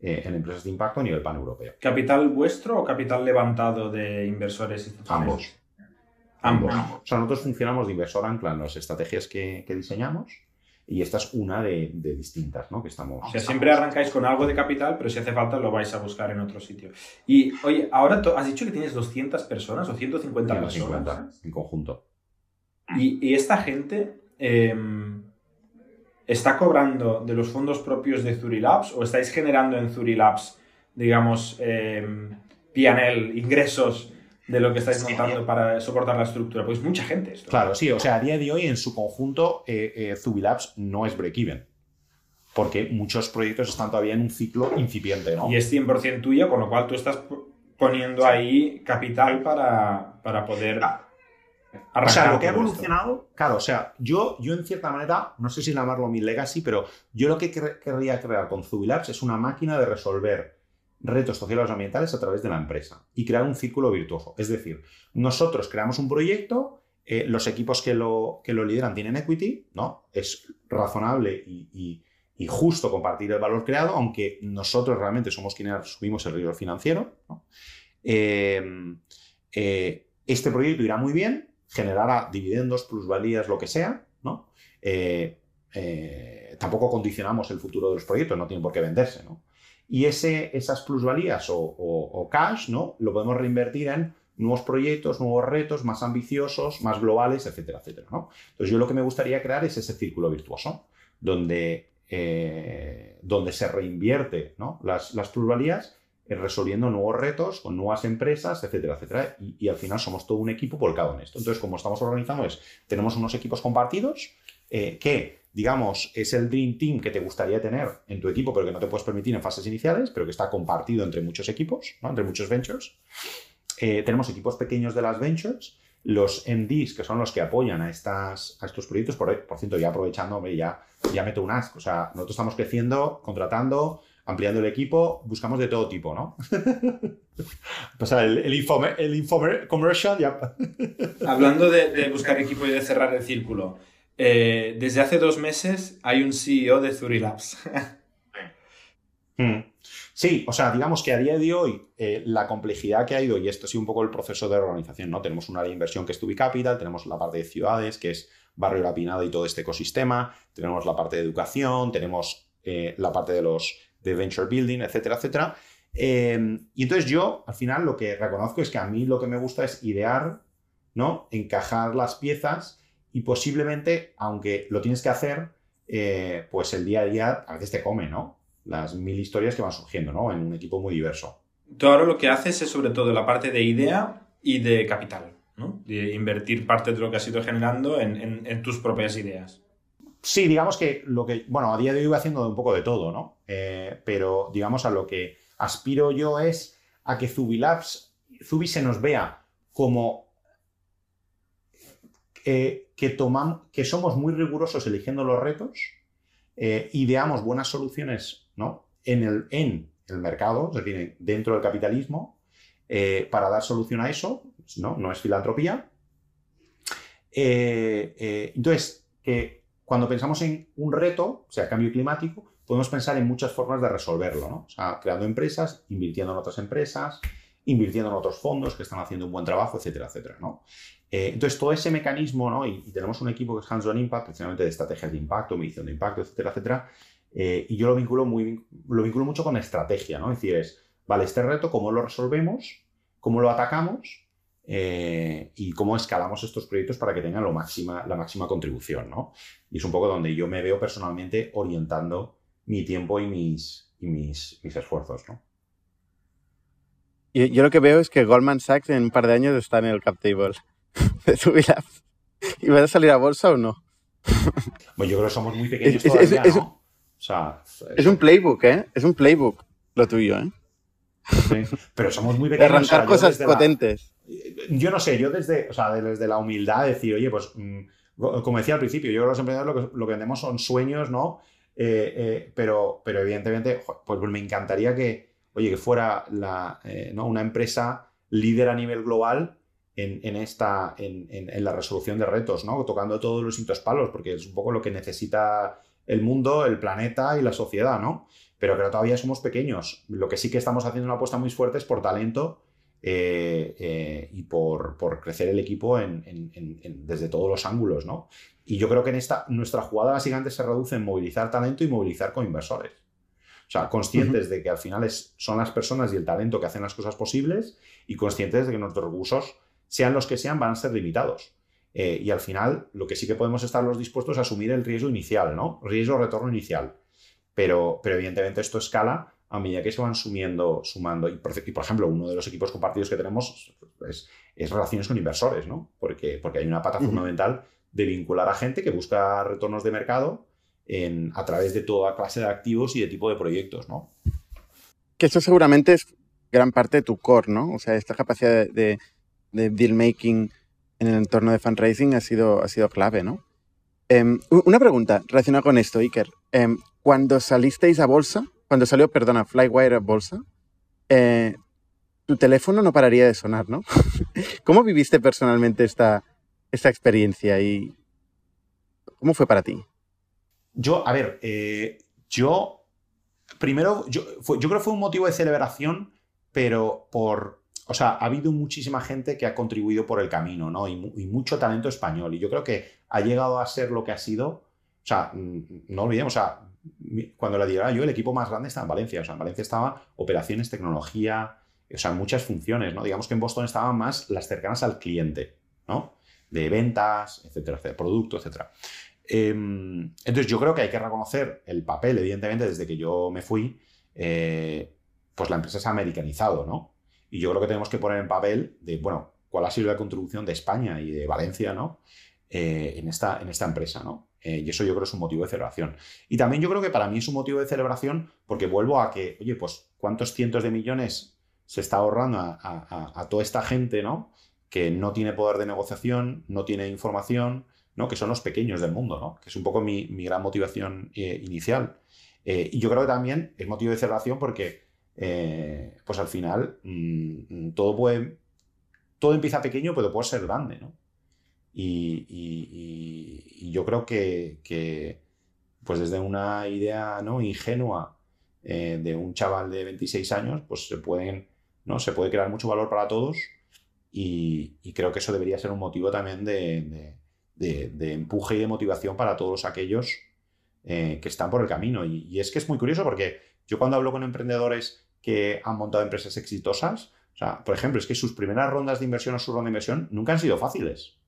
eh, en empresas de impacto a nivel paneuropeo. ¿Capital vuestro o capital levantado de inversores institucionales? Ambos. Ambos. O sea, nosotros funcionamos de inversor ancla en las estrategias que, que diseñamos y esta es una de, de distintas, ¿no? Que estamos... O sea, siempre arrancáis con algo de capital, pero si hace falta lo vais a buscar en otro sitio. Y, oye, ahora has dicho que tienes 200 personas o 150 personas. 150 en conjunto. Y, y esta gente, eh, ¿está cobrando de los fondos propios de Zurilabs o estáis generando en Zurilabs, digamos, eh, PNL, ingresos de lo que estáis montando para soportar la estructura? Pues mucha gente. Esto. Claro, sí. O sea, a día de hoy, en su conjunto, eh, eh, Zubilabs no es break-even. Porque muchos proyectos están todavía en un ciclo incipiente, ¿no? Y es 100% tuyo, con lo cual tú estás poniendo ahí capital para, para poder o sea, lo que ha evolucionado, claro, o sea, yo, yo en cierta manera, no sé si llamarlo mi legacy, pero yo lo que querría crear con Zubilabs es una máquina de resolver retos sociales ambientales a través de la empresa y crear un círculo virtuoso. Es decir, nosotros creamos un proyecto, eh, los equipos que lo, que lo lideran tienen equity, ¿no? Es razonable y, justo compartir el valor creado, aunque nosotros realmente somos quienes subimos el riesgo financiero. Eh, eh, este proyecto irá muy bien, generara dividendos, plusvalías, lo que sea, ¿no? Eh, eh, tampoco condicionamos el futuro de los proyectos, no tienen por qué venderse, ¿no? Y ese, esas plusvalías o, cash, ¿no? Lo podemos reinvertir en nuevos proyectos, nuevos retos, más ambiciosos, más globales, etcétera, etcétera, ¿no? Entonces yo lo que me gustaría crear es ese círculo virtuoso, donde, eh, donde se reinvierte las, las plusvalías resolviendo nuevos retos con nuevas empresas, etcétera, etcétera. Y, al final somos todo un equipo volcado en esto. Entonces, como estamos organizando tenemos unos equipos compartidos eh, que, digamos, es el Dream Team que te gustaría tener en tu equipo, pero que no te puedes permitir en fases iniciales, pero que está compartido entre muchos equipos, entre muchos ventures. Eh, tenemos equipos pequeños de las ventures, los MDs, que son los que apoyan a, estas, a estos proyectos, por, por cierto, ya aprovechando, ya, ya meto un ask, o sea, nosotros estamos creciendo, contratando, ampliando el equipo, buscamos de todo tipo, ¿no? pues el, el, el commercial ya. Hablando de, buscar equipo y de cerrar el círculo, eh, desde hace dos meses hay un CEO de Zurilabs. Hmm. Sí, o sea, digamos que a día de hoy eh, la complejidad que ha ido, y esto ha sido un poco el proceso de organización, ¿no? Tenemos un área de inversión que es Tubi Capital, tenemos la parte de ciudades, que es Barrio La Pinada y todo este ecosistema, tenemos la parte de educación, tenemos eh, la parte de los de venture building, etcétera, etcétera. Em, y entonces yo, al final, lo que reconozco es que a mí lo que me gusta es idear, ¿no? Encajar las piezas y posiblemente, aunque lo tienes que hacer, eh, pues el día a día a veces te come, ¿no? Las mil historias que van surgiendo, ¿no? En un equipo muy diverso. Tú ahora lo que haces es sobre todo la parte de idea y de capital, ¿no? De invertir parte de lo que has ido generando en tus propias ideas. Sí, digamos que lo que, bueno, a día de hoy voy haciendo un poco de todo, ¿no? Eh, pero digamos a lo que aspiro yo es a que Zubilabs, Zubi se nos vea como eh, que, que somos muy rigurosos eligiendo los retos, eh, ideamos buenas soluciones ¿no? en, el, en el mercado, es decir, dentro del capitalismo, para dar solución a eso, ¿no? No es filantropía. entonces, que cuando pensamos en un reto, o sea, cambio climático, podemos pensar en muchas formas de resolverlo, ¿no? O sea, creando empresas, invirtiendo en otras empresas, invirtiendo en otros fondos que están haciendo un buen trabajo, etcétera, etcétera, ¿no? Eh, entonces, todo ese mecanismo, ¿no? Y, tenemos un equipo que es Hands-on Impact, precisamente de estrategias de impacto, medición de impacto, etcétera, etcétera, eh, y yo lo vinculo, muy, lo vinculo mucho con estrategia, ¿no? Es decir, es, vale, este reto, ¿cómo lo resolvemos? ¿Cómo lo atacamos? Eh, y cómo escalamos estos proyectos para que tengan lo máxima, la máxima contribución, ¿no? Y es un poco donde yo me veo personalmente orientando mi tiempo y mis, y mis, mis esfuerzos, ¿no? Yo, yo, lo que veo es que Goldman Sachs en un par de años está en el cap table de Zubilabs. ¿Y vas a salir a bolsa o no? Bueno, yo creo que somos muy pequeños todavía, es, ¿no? o sea, es un playbook, ¿eh? Es un playbook lo tuyo, ¿eh? Sí, pero somos muy pequeños. arrancar cosas potentes yo no sé, yo desde, o sea, desde la humildad decir, oye, pues, mm, como decía al principio, yo creo que los emprendedores lo que, lo que vendemos son sueños, ¿no? Eh, eh, pero, pero evidentemente, pues, me encantaría que, oye, que fuera la, eh, ¿no? una empresa líder a nivel global en, en esta, en, en, la resolución de retos, ¿no? Tocando todos los distintos palos, porque es un poco lo que necesita el mundo, el planeta y la sociedad, ¿no? Pero que todavía somos pequeños. Lo que sí que estamos haciendo una apuesta muy fuerte es por talento eh, eh, y por, crecer el equipo desde todos los ángulos, ¿no? Y yo creo que en esta, nuestra jugada básicamente se reduce en movilizar talento y movilizar con inversores. O sea, conscientes de que al final es, son las personas y el talento que hacen las cosas posibles y conscientes de que nuestros recursos, sean los que sean, van a ser limitados. Eh, y al final, lo que sí que podemos estar los dispuestos a asumir el riesgo inicial, ¿no? Riesgo-retorno inicial. Pero, pero evidentemente esto escala a medida que se van sumiendo, sumando. Y por, ejemplo, uno de los equipos compartidos que tenemos es, relaciones con inversores, ¿no? Porque, porque hay una pata fundamental de vincular a gente que busca retornos de mercado en, a través de toda clase de activos y de tipo de proyectos, ¿no? Que eso seguramente es gran parte de tu core, ¿no? O sea, esta capacidad de, deal making en el entorno de fundraising ha sido, ha sido clave, ¿no? Em, una pregunta relacionada con esto, Iker. Em, cuando salisteis a bolsa, cuando salió, perdona, Flywire bolsa, eh, tu teléfono no pararía de sonar, ¿no? ¿Cómo viviste personalmente esta, esta experiencia y cómo fue para ti? Yo, a ver, eh, yo, primero, yo, yo creo que fue un motivo de celebración, pero por, o sea, ha habido muchísima gente que ha contribuido por el camino, ¿no? Y, mucho talento español. Y yo creo que ha llegado a ser lo que ha sido. O sea, no olvidemos, o sea, cuando la llegaba yo, el equipo más grande estaba en Valencia. O sea, en Valencia estaba operaciones, tecnología, o sea, muchas funciones, ¿no? Digamos que en Boston estaban más las cercanas al cliente, ¿no? De ventas, etcétera, etcétera, producto, etcétera. Em, entonces, yo creo que hay que reconocer el papel, evidentemente, desde que yo me fui, eh, pues la empresa se ha americanizado, ¿no? Y yo creo que tenemos que poner en papel de, bueno, cuál ha sido la contribución de España y de Valencia, ¿no? Eh, en, esta, en esta empresa, ¿no? Eh, y eso yo creo es un motivo de celebración. Y también yo creo que para mí es un motivo de celebración porque vuelvo a que, oye, pues, ¿cuántos cientos de millones se está ahorrando a, toda esta gente, ¿no? Que no tiene poder de negociación, no tiene información, ¿no? Que son los pequeños del mundo, ¿no? Que es un poco mi, gran motivación eh, inicial. y yo creo que también es motivo de celebración porque eh, pues al final mm, todo puede, todo empieza pequeño, pero puede ser grande, ¿no? Y, yo creo que, pues desde una idea ¿no? ingenua eh, de un chaval de 26 años, pues se pueden, ¿no? Se puede crear mucho valor para todos y, creo que eso debería ser un motivo también de, empuje y de motivación para todos aquellos eh, que están por el camino. y, es que es muy curioso porque yo cuando hablo con emprendedores que han montado empresas exitosas, o sea, por ejemplo, es que sus primeras rondas de inversión o su ronda de inversión nunca han sido fáciles.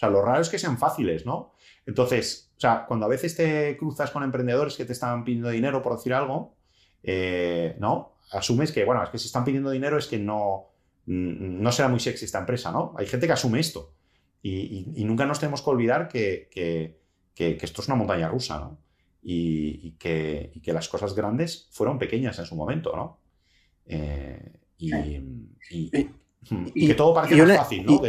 O sea, lo raro es que sean fáciles, ¿no? Entonces, o sea, cuando a veces te cruzas con emprendedores que te están pidiendo dinero por decir algo, eh, ¿no? Asumes que, bueno, es que si están pidiendo dinero es que no, no será muy sexy esta empresa, ¿no? Hay gente que asume esto. Y, nunca nos tenemos que olvidar que, que esto es una montaña rusa, ¿no? y, que, que, las cosas grandes fueron pequeñas en su momento, ¿no? Eh, y, que todo parece más fácil, ¿no?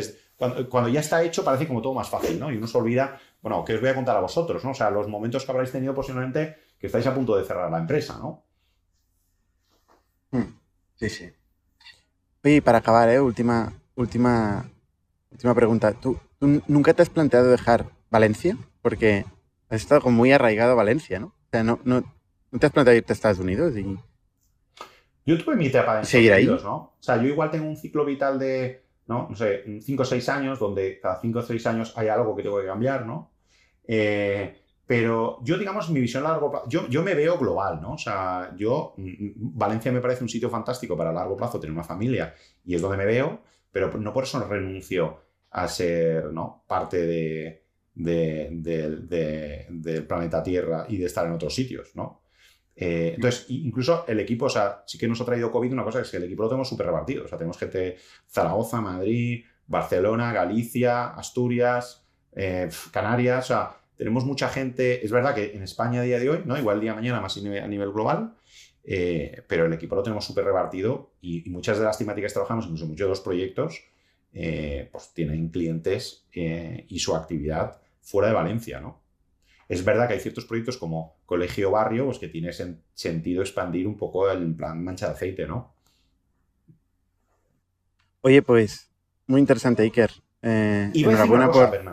Cuando, ya está hecho parece como todo más fácil, ¿no? Y uno se olvida, bueno, que os voy a contar a vosotros, ¿no? O sea, los momentos que habréis tenido posiblemente que estáis a punto de cerrar la empresa, ¿no? Hmm, sí, sí. Y para acabar, ¿eh? última, última, última pregunta. ¿Tú, ¿Tú nunca te has planteado dejar Valencia? Porque has estado como muy arraigado a Valencia, ¿no? O sea, no, no, te has planteado irte a Estados Unidos y... Yo tuve mi etapa en Estados Unidos, ¿no? O sea, yo igual tengo un ciclo vital de, ¿no? No sé, 5 o 6 años, donde cada 5 o 6 años hay algo que tengo que cambiar, ¿no? Eh, pero yo, digamos, mi visión a largo plazo, yo, yo me veo global, ¿no? O sea, yo, mm, mm, Valencia me parece un sitio fantástico para a largo plazo tener una familia y es donde me veo, pero no por eso renuncio a ser, ¿no? Parte de, de, del planeta Tierra y de estar en otros sitios, ¿no? Eh, entonces, incluso el equipo, o sea, sí que nos ha traído COVID una cosa, es que el equipo lo tenemos súper repartido. O sea, tenemos gente Zaragoza, Madrid, Barcelona, Galicia, Asturias, eh, Canarias, o sea, tenemos mucha gente. Es verdad que en España a día de hoy, ¿no? Igual día de mañana más a nivel, global, eh, pero el equipo lo tenemos súper repartido y, muchas de las temáticas que trabajamos, incluso muchos de los proyectos, pues tienen clientes y su actividad fuera de Valencia, ¿no? Es verdad que hay ciertos proyectos como Colegio Barrio, pues que tiene sentido expandir un poco el plan mancha de aceite, ¿no? Oye, pues, muy interesante, Iker. Eh, enhorabuena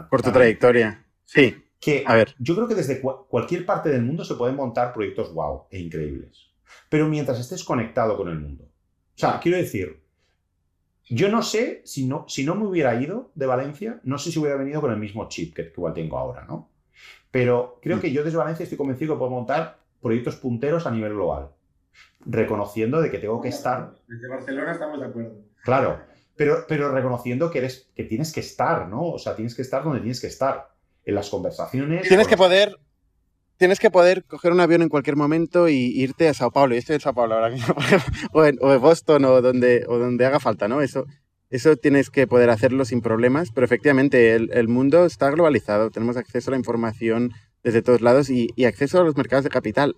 por, tu trayectoria. Sí. Que, a ver. Yo creo que desde cualquier parte del mundo se pueden montar proyectos wow e increíbles. Pero mientras estés conectado con el mundo. O sea, quiero decir, yo no sé si no, si no me hubiera ido de Valencia, no sé si hubiera venido con el mismo chip que, igual tengo ahora, ¿no? Pero creo mm. que yo desde Valencia estoy convencido que puedo montar proyectos punteros a nivel global, reconociendo de que tengo que estar... Desde Barcelona estamos de acuerdo. Claro, pero, pero reconociendo que, eres, que tienes que estar, ¿no? O sea, tienes que estar donde tienes que estar, en las conversaciones. Tienes que poder tienes que poder coger un avión en cualquier momento y irte a Sao Paulo. Yo estoy en Sao Paulo ahora mismo, o, en, Boston o donde, o donde haga falta, ¿no? Eso, eso tienes que poder hacerlo sin problemas, pero efectivamente el, mundo está globalizado, tenemos acceso a la información desde todos lados y, acceso a los mercados de capital,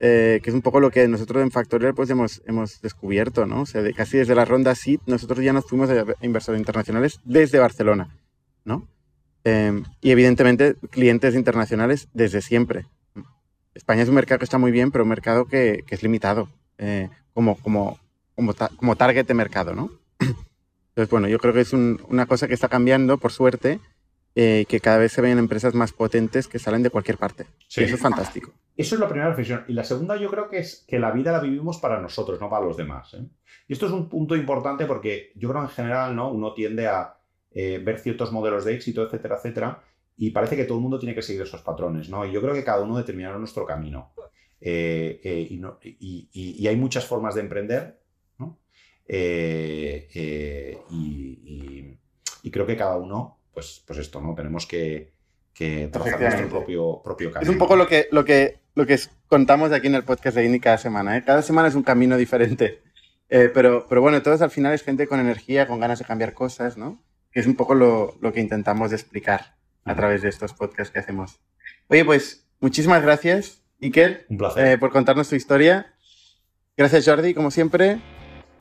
eh, que es un poco lo que nosotros en Factorial pues hemos, hemos descubierto, ¿no? O sea, casi desde la ronda SID nosotros ya nos fuimos a inversores internacionales desde Barcelona, ¿no? Em, y evidentemente clientes internacionales desde siempre. España es un mercado que está muy bien, pero un mercado que, que es limitado eh, como, como, como, como, target de mercado, ¿no? Entonces, bueno, yo creo que es una cosa que está cambiando, por suerte, eh, que cada vez se ven empresas más potentes que salen de cualquier parte. Sí. eso es fantástico. Eso es la primera reflexión. Y la segunda yo creo que es que la vida la vivimos para nosotros, no para los demás. ¿eh? Y esto es un punto importante porque yo creo en general ¿no? uno tiende a eh, ver ciertos modelos de éxito, etcétera, etcétera, y parece que todo el mundo tiene que seguir esos patrones, ¿no? Y yo creo que cada uno determinará nuestro camino. Eh, eh, y, hay muchas formas de emprender, ¿no? y, creo que cada uno, pues, pues esto, ¿no? Tenemos que, trazar nuestro propio, propio camino. Es un poco lo que, lo que, lo que contamos aquí en el podcast de INI cada semana, Cada semana es un camino diferente. pero, pero bueno, todos al final es gente con energía, con ganas de cambiar cosas, ¿no? es un poco lo, que intentamos explicar a través de estos podcasts que hacemos. Oye, pues muchísimas gracias, Iker, un placer. Eh, por contarnos tu historia. Gracias, Jordi, como siempre.